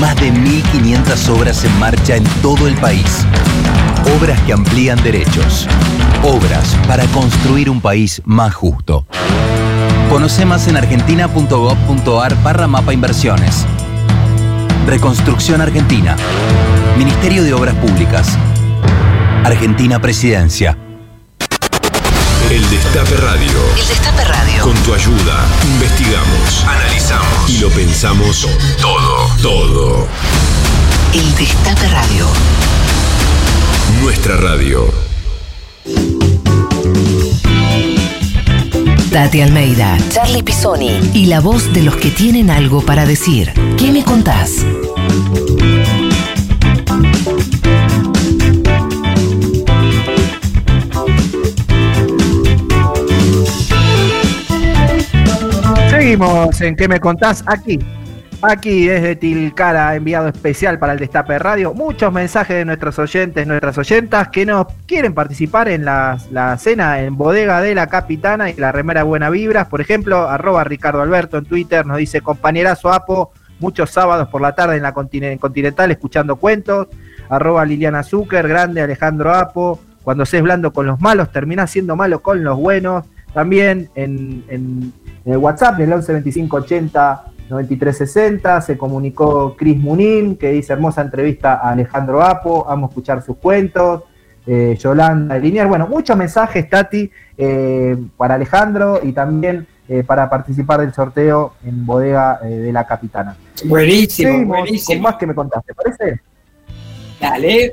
Más de 1.500 obras en marcha en todo el país. Obras que amplían derechos. Obras para construir un país más justo. Conoce más en argentina.gov.ar barra mapa inversiones. Reconstrucción Argentina. Ministerio de Obras Públicas. Argentina Presidencia. El Destape Radio. El Destape Radio. Con tu ayuda, investigamos, analizamos y lo pensamos todo, todo. El Destape Radio. Nuestra radio. Tati Almeida, Charlie Pisoni y la voz de los que tienen algo para decir. ¿Qué me contás? En ¿Qué me contás? Aquí, Aquí desde Tilcara, enviado especial para el Destape Radio. Muchos mensajes de nuestros oyentes, nuestras oyentas que nos quieren participar en la, cena en Bodega de la Capitana y la remera Buena Vibras. Por ejemplo, arroba Ricardo Alberto en Twitter nos dice compañerazo Apo, muchos sábados por la tarde en la Continental escuchando cuentos. Arroba Liliana Zucker, grande Alejandro Apo. Cuando se es blando con los malos, termina siendo malo con los buenos. También en, en, el WhatsApp del 11 25 80 9360 se comunicó Cris Munín, que dice hermosa entrevista a Alejandro Apo, vamos a escuchar sus cuentos. Eh, Yolanda Linier, bueno, muchos mensajes, Tati, eh, para Alejandro y también eh, para participar del sorteo en bodega de la capitana. Buenísimo, buenísimo. Con más que me contaste, ¿parece? Dale.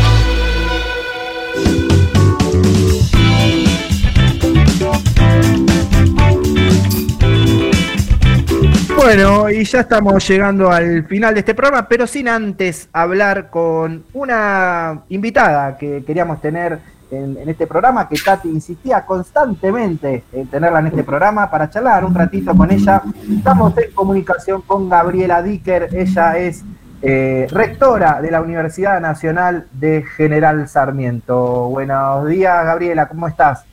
Bueno, y ya estamos llegando al final de este programa, pero sin antes hablar con una invitada que queríamos tener en, este programa, que Tati insistía constantemente en tenerla en este programa para charlar un ratito con ella. Estamos en comunicación con Gabriela Dicker, ella es eh, rectora de la Universidad Nacional de General Sarmiento. Buenos días, Gabriela, ¿cómo estás?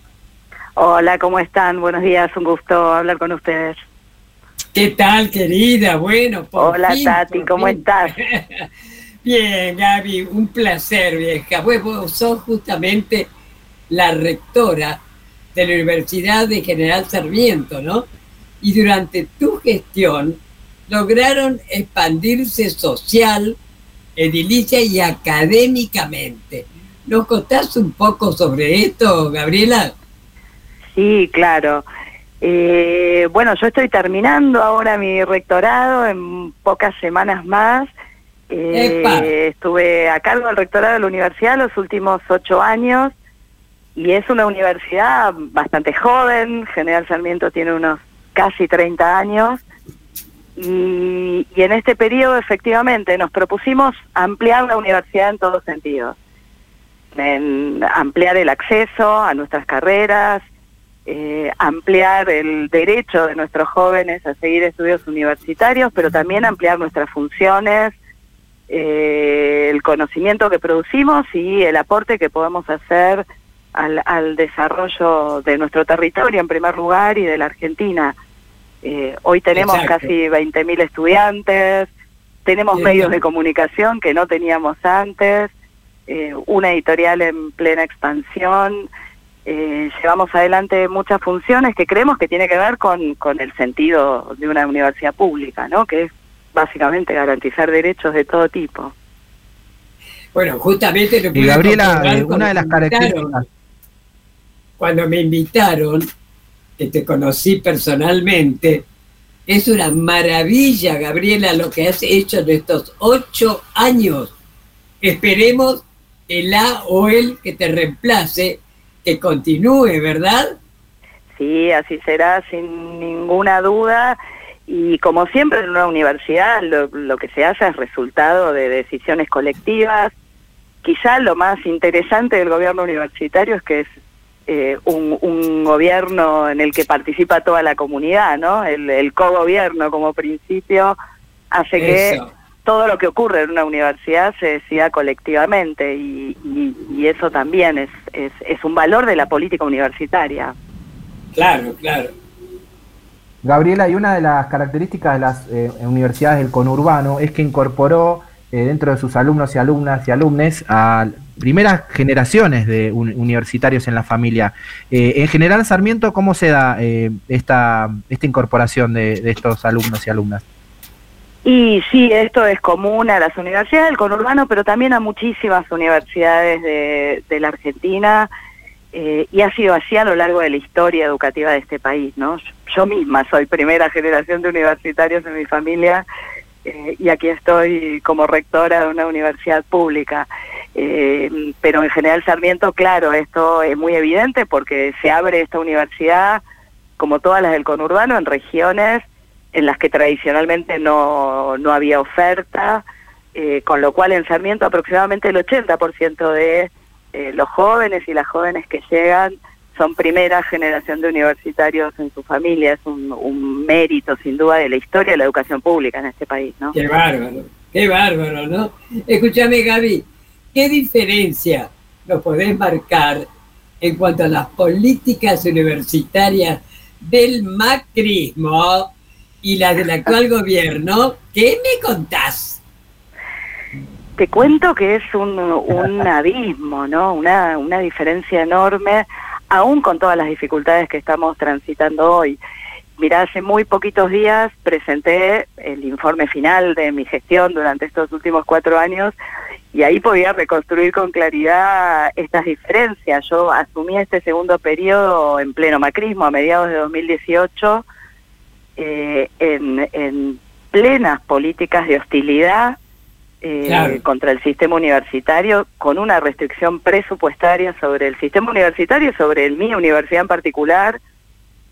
Hola, ¿cómo están? Buenos días, un gusto hablar con ustedes. ¿Qué tal, querida? Bueno, Hola, Tati, ¿cómo estás? Bien, Gaby, un placer, vieja. Pues vos sos justamente la rectora de la Universidad de General Sarmiento, ¿no? Y durante tu gestión lograron expandirse social, edilicia y académicamente. ¿Nos contás un poco sobre esto, Gabriela? Sí, claro. Eh, bueno, yo estoy terminando ahora mi rectorado en pocas semanas más. Eh, estuve a cargo del rectorado de la universidad los últimos ocho años y es una universidad bastante joven. General Sarmiento tiene unos casi 30 años. Y, y en este periodo efectivamente nos propusimos ampliar la universidad en todos sentidos. En ampliar el acceso a nuestras carreras, eh, ampliar el derecho de nuestros jóvenes a seguir estudios universitarios, pero también ampliar nuestras funciones, eh, el conocimiento que producimos y el aporte que podemos hacer al, desarrollo de nuestro territorio en primer lugar y de la Argentina. Eh, hoy tenemos casi 20.000 estudiantes, tenemos medios de comunicación que no teníamos antes, una editorial en plena expansión, eh, llevamos adelante muchas funciones que creemos que tiene que ver con, con el sentido de una universidad pública, ¿no? que es básicamente garantizar derechos de todo tipo. Bueno, justamente lo que... Gabriela, eh, una de las características... Cuando me invitaron, que te conocí personalmente, es una maravilla, Gabriela, lo que has hecho en estos ocho años. Esperemos el A o el que te reemplace que continúe, ¿verdad? Sí, así será, sin ninguna duda. Y como siempre en una universidad, lo, que se hace es resultado de decisiones colectivas. Quizá lo más interesante del gobierno universitario es que es eh, un, gobierno en el que participa toda la comunidad, ¿no? El, el cogobierno como principio hace que todo lo que ocurre en una universidad se decida colectivamente y, eso también es, es, un valor de la política universitaria. Claro, claro. Gabriela, y una de las características de las eh, universidades del conurbano es que incorporó eh, dentro de sus alumnos y alumnas y alumnes a primeras generaciones de universitarios en la familia. Eh, en general, Sarmiento, ¿cómo se da esta, esta incorporación de estos alumnos y alumnas? Y sí, esto es común a las universidades del conurbano, pero también a muchísimas universidades de, la Argentina, eh, y ha sido así a lo largo de la historia educativa de este país, ¿no? Yo misma soy primera generación de universitarios en mi familia, eh, y aquí estoy como rectora de una universidad pública. Eh, pero en General Sarmiento, claro, esto es muy evidente porque se abre esta universidad, como todas las del conurbano, en regiones en las que tradicionalmente no, no había oferta, eh, con lo cual en Sarmiento aproximadamente el 80% de eh, los jóvenes y las jóvenes que llegan son primera generación de universitarios en su familia, es un, mérito sin duda de la historia de la educación pública en este país, ¿no? Qué bárbaro, qué bárbaro, ¿no? Escúchame Gaby, ¿qué diferencia nos podés marcar en cuanto a las políticas universitarias del macrismo y las del actual gobierno? ¿Qué me contás? Te cuento que es un, un abismo, ¿no? Una, una diferencia enorme aún con todas las dificultades que estamos transitando hoy. Mira, hace muy poquitos días presenté el informe final de mi gestión durante estos últimos cuatro años y ahí podía reconstruir con claridad estas diferencias. Yo asumí este segundo periodo en pleno macrismo a mediados de 2018 eh, en, en plenas políticas de hostilidad eh, contra el sistema universitario con una restricción presupuestaria sobre el sistema universitario, sobre el mi universidad en particular,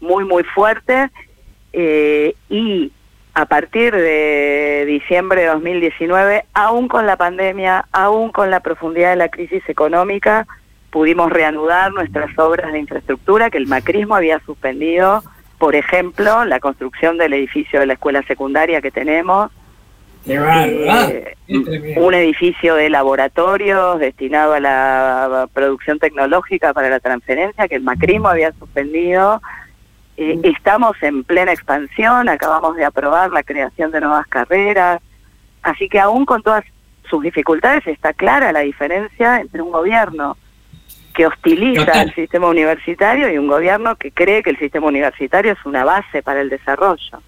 muy, muy fuerte. Eh, y a partir de diciembre de 2019, aún con la pandemia, aún con la profundidad de la crisis económica, pudimos reanudar nuestras obras de infraestructura que el macrismo había suspendido, por ejemplo, la construcción del edificio de la escuela secundaria que tenemos, eh, un edificio de laboratorios destinado a la producción tecnológica para la transferencia que el macrismo había suspendido. Eh, estamos en plena expansión, acabamos de aprobar la creación de nuevas carreras, así que aún con todas sus dificultades está clara la diferencia entre un gobierno que hostiliza el sistema universitario y un gobierno que cree que el sistema universitario es una base para el desarrollo.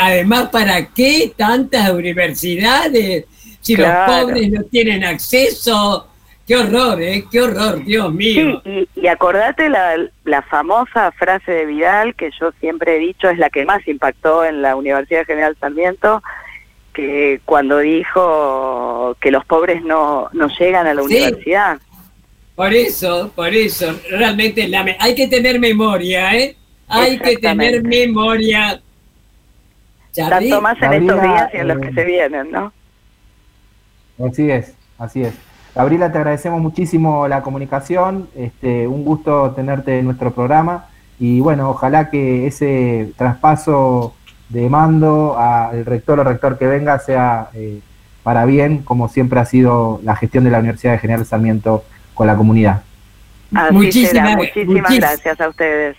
Además, ¿para qué tantas universidades si los pobres no tienen acceso? Qué horror, ¿eh? Qué horror, Dios mío. Sí, y, acordate la, la, famosa frase de Vidal, que yo siempre he dicho es la que más impactó en la Universidad General Sarmiento, que cuando dijo que los pobres no, no llegan a la universidad. Por eso, por eso, realmente la hay que tener memoria, ¿eh? Hay que tener memoria. Tanto más en estos días y en los que eh, se vienen, ¿no? Así es, así es. Gabriela, te agradecemos muchísimo la comunicación, este, un gusto tenerte en nuestro programa y bueno, ojalá que ese traspaso de mando al rector o rector que venga sea eh, para bien, como siempre ha sido la gestión de la Universidad de General Sarmiento con la comunidad. muchísimas, muchísimas gracias a ustedes.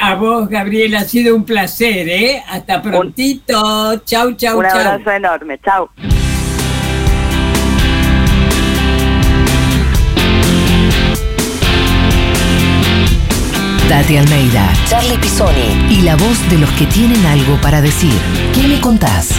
A, vos, Gabriel, ha sido un placer, ¿eh? Hasta prontito. chau, chau, chau. Un abrazo enorme. Chau. Tati Almeida, Charlie Pisoni y la voz de los que tienen algo para decir. ¿Qué me contás?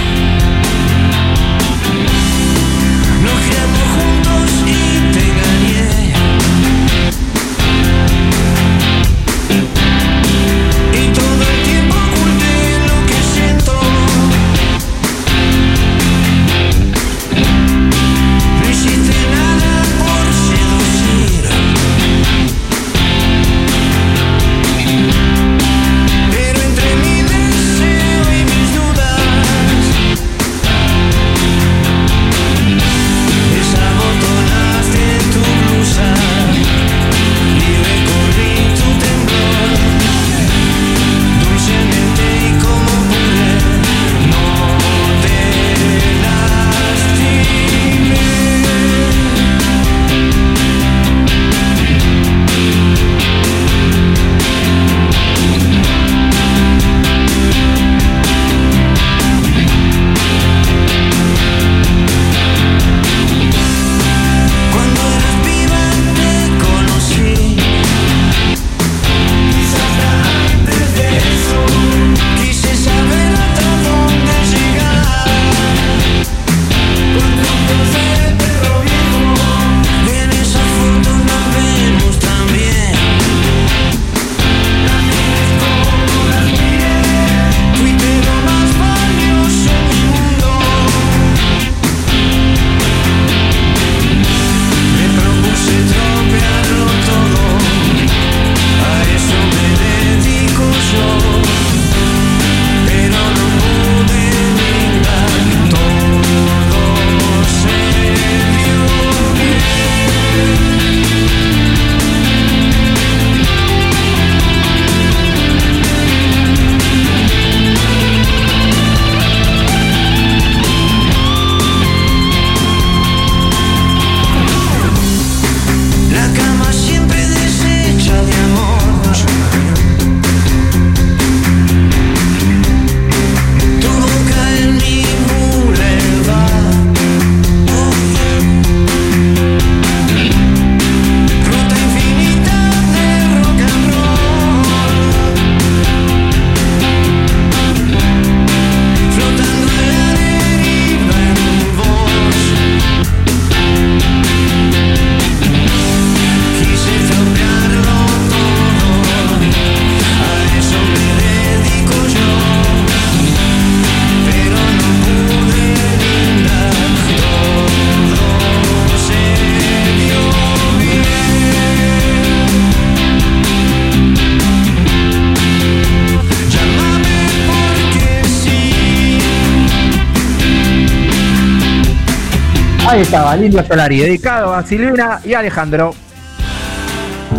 Ahí estaba, Lindo Solari, dedicado a Silvina y Alejandro.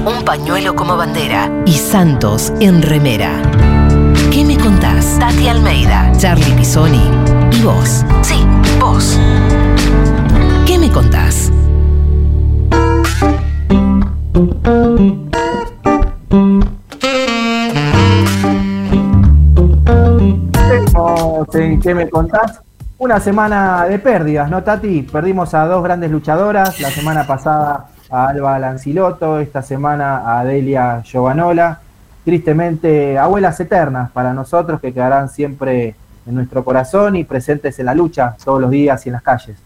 Un pañuelo como bandera y Santos en remera. ¿Qué me contás? Tati Almeida, Charlie Pisoni y vos. Sí, vos. ¿Qué me contás? ¿Qué me contás? Una semana de pérdidas, ¿no, Tati? Perdimos a dos grandes luchadoras, la semana pasada a Alba Lanciloto, esta semana a Delia Giovanola. Tristemente, abuelas eternas para nosotros que quedarán siempre en nuestro corazón y presentes en la lucha todos los días y en las calles.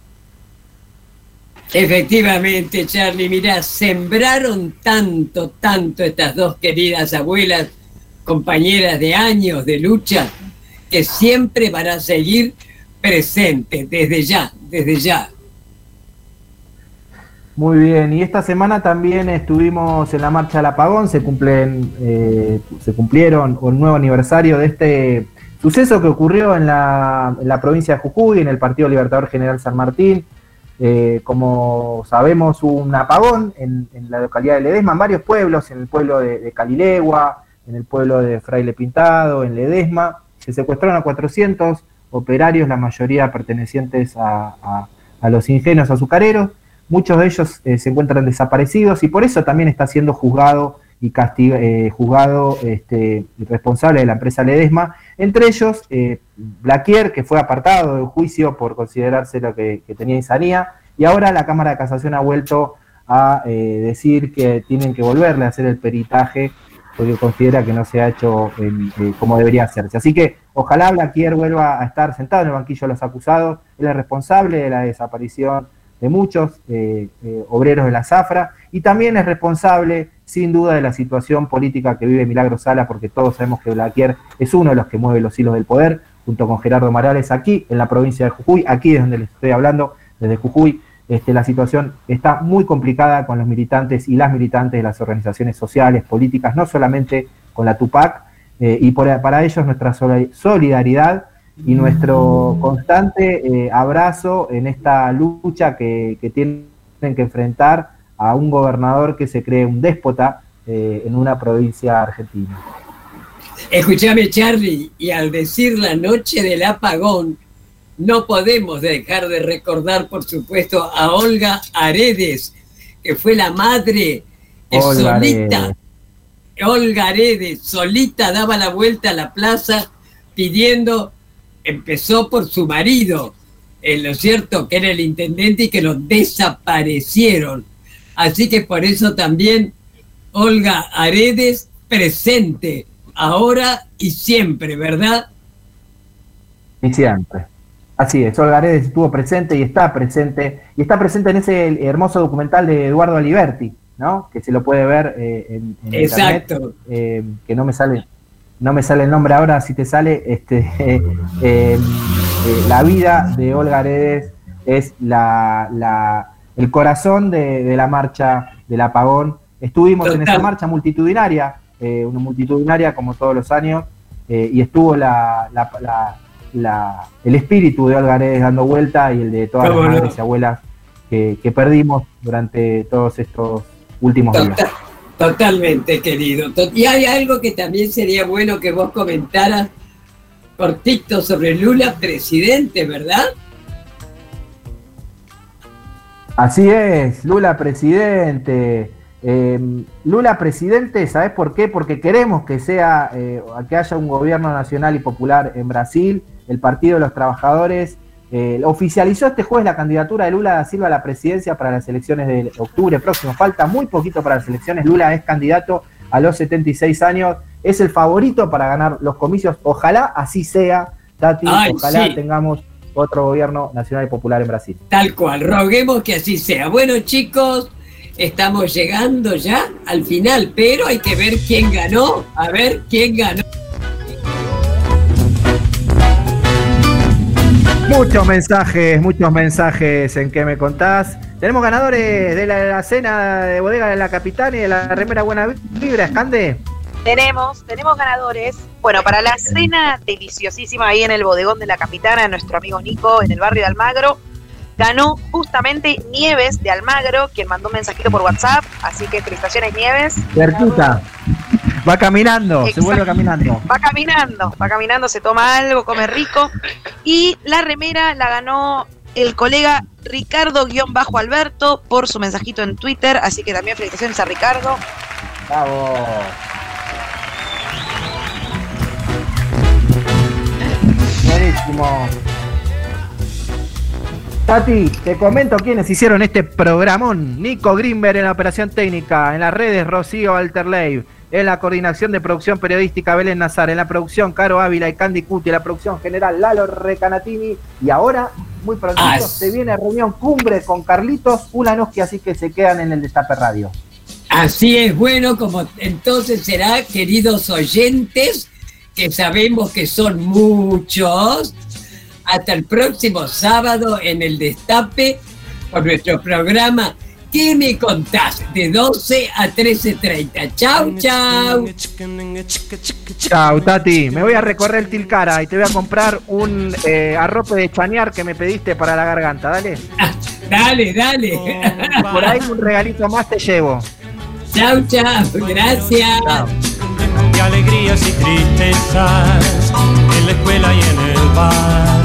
Efectivamente, Charlie, mira, sembraron tanto, tanto estas dos queridas abuelas, compañeras de años de lucha, que siempre van a seguir presentes, desde ya, desde ya. Muy bien, y esta semana también estuvimos en la marcha del apagón, se cumplen, eh, se cumplieron un nuevo aniversario de este suceso que ocurrió en la, en la provincia de Jujuy, en el Partido Libertador General San Martín. Eh, como sabemos, hubo un apagón en, la localidad de Ledesma, en varios pueblos, en el pueblo de, Calilegua, en el pueblo de Fraile Pintado, en Ledesma. Se secuestraron a 400 operarios, la mayoría pertenecientes a, a los ingenuos azucareros. Muchos de ellos eh, se encuentran desaparecidos y por eso también está siendo juzgado y castiga, eh, juzgado este, responsable de la empresa Ledesma, entre ellos eh, Blaquier, que fue apartado del juicio por considerarse lo que, tenía insanía, y ahora la Cámara de Casación ha vuelto a eh, decir que tienen que volverle a hacer el peritaje porque considera que no se ha hecho como debería hacerse. Así que ojalá Blaquier vuelva a estar sentado en el banquillo de los acusados, él es responsable de la desaparición de muchos eh, eh, obreros de la zafra y también es responsable sin duda de la situación política que vive Milagro Sala porque todos sabemos que Blaquier es uno de los que mueve los hilos del poder junto con Gerardo Morales aquí en la provincia de Jujuy, aquí es donde les estoy hablando, desde Jujuy. Este, la situación está muy complicada con los militantes y las militantes de las organizaciones sociales, políticas, no solamente con la Tupac, eh, y para ellos nuestra solidaridad y nuestro constante eh, abrazo en esta lucha que, tienen que enfrentar a un gobernador que se cree un déspota eh, en una provincia argentina. Escúchame, Charlie, y al decir la noche del apagón, no podemos dejar de recordar, por supuesto, a Olga Aredes, que fue la madre que solita, Olga Aredes, solita daba la vuelta a la plaza pidiendo empezó por su marido, en lo cierto, que era el intendente y que lo desaparecieron. Así que por eso también Olga Aredes presente, ahora y siempre, ¿verdad? Y siempre. Así es, Olga Aredes estuvo presente y está presente, y está presente en ese hermoso documental de Eduardo Aliberti, ¿no? Que se lo puede ver eh, en, Exacto. Eh, que no me sale no me sale el nombre ahora, si te sale, este, eh, eh, la vida de Olga Aredes es la, el corazón de, la marcha del apagón. Estuvimos en esa marcha multitudinaria, una multitudinaria como todos los años, y estuvo la, el espíritu de Olga Aredes dando vuelta y el de todas las madres y abuelas que, perdimos durante todos estos últimos días. Totalmente, querido. Y hay algo que también sería bueno que vos comentaras cortito sobre Lula presidente, ¿verdad? Así es, Lula presidente. Em, Lula presidente, ¿sabes por qué? Porque queremos que sea, eh, que haya un gobierno nacional y popular en Brasil. El Partido de los Trabajadores eh, oficializó este jueves la candidatura de Lula da Silva a la presidencia para las elecciones de octubre próximo. Falta muy poquito para las elecciones. Lula es candidato a los 76 años. Es el favorito para ganar los comicios. Ojalá así sea, Tati. ojalá tengamos otro gobierno nacional y popular en Brasil. Tal cual. Roguemos que así sea. Bueno, chicos. Estamos llegando ya al final, pero hay que ver quién ganó. A ver quién ganó. Muchos mensajes, muchos mensajes en que me contás. Tenemos ganadores de la, cena de bodega de la Capitán y de la remera Buena Vibra, Escande. Tenemos, tenemos ganadores. Bueno, para la cena deliciosísima ahí en el bodegón de la Capitana, nuestro amigo Nico en el barrio de Almagro, ganó justamente Nieves de Almagro, quien mandó un mensajito por WhatsApp. Así que felicitaciones, Nieves. Cerquita. Va caminando, se vuelve caminando. Va caminando, va caminando, se toma algo, come rico. Y la remera la ganó el colega Ricardo-Alberto por su mensajito en Twitter. Así que también felicitaciones a Ricardo. Bravo. Buenísimo. Tati, te comento quiénes hicieron este programón. Nico Grimberg en la operación técnica, en las redes Rocío Alterley, en la coordinación de producción periodística Belén Nazar, en la producción Caro Ávila y Candy Cuti, en la producción general Lalo Recanatini y ahora, muy pronto, se viene reunión cumbre con Carlitos Ulanoski, así que se quedan en el Destape Radio. Así es, bueno, como entonces será, queridos oyentes, que sabemos que son muchos, hasta el próximo sábado en el Destape por nuestro programa ¿Qué me contás? De 12 a 13.30. Chau, chau. Chau, Tati. Me voy a recorrer el Tilcara y te voy a comprar un eh, arrope de chañar que me pediste para la garganta. Dale. dale, dale. Por ahí un regalito más te llevo. Chau, chau. Gracias. De alegrías y tristezas en la escuela y en el bar.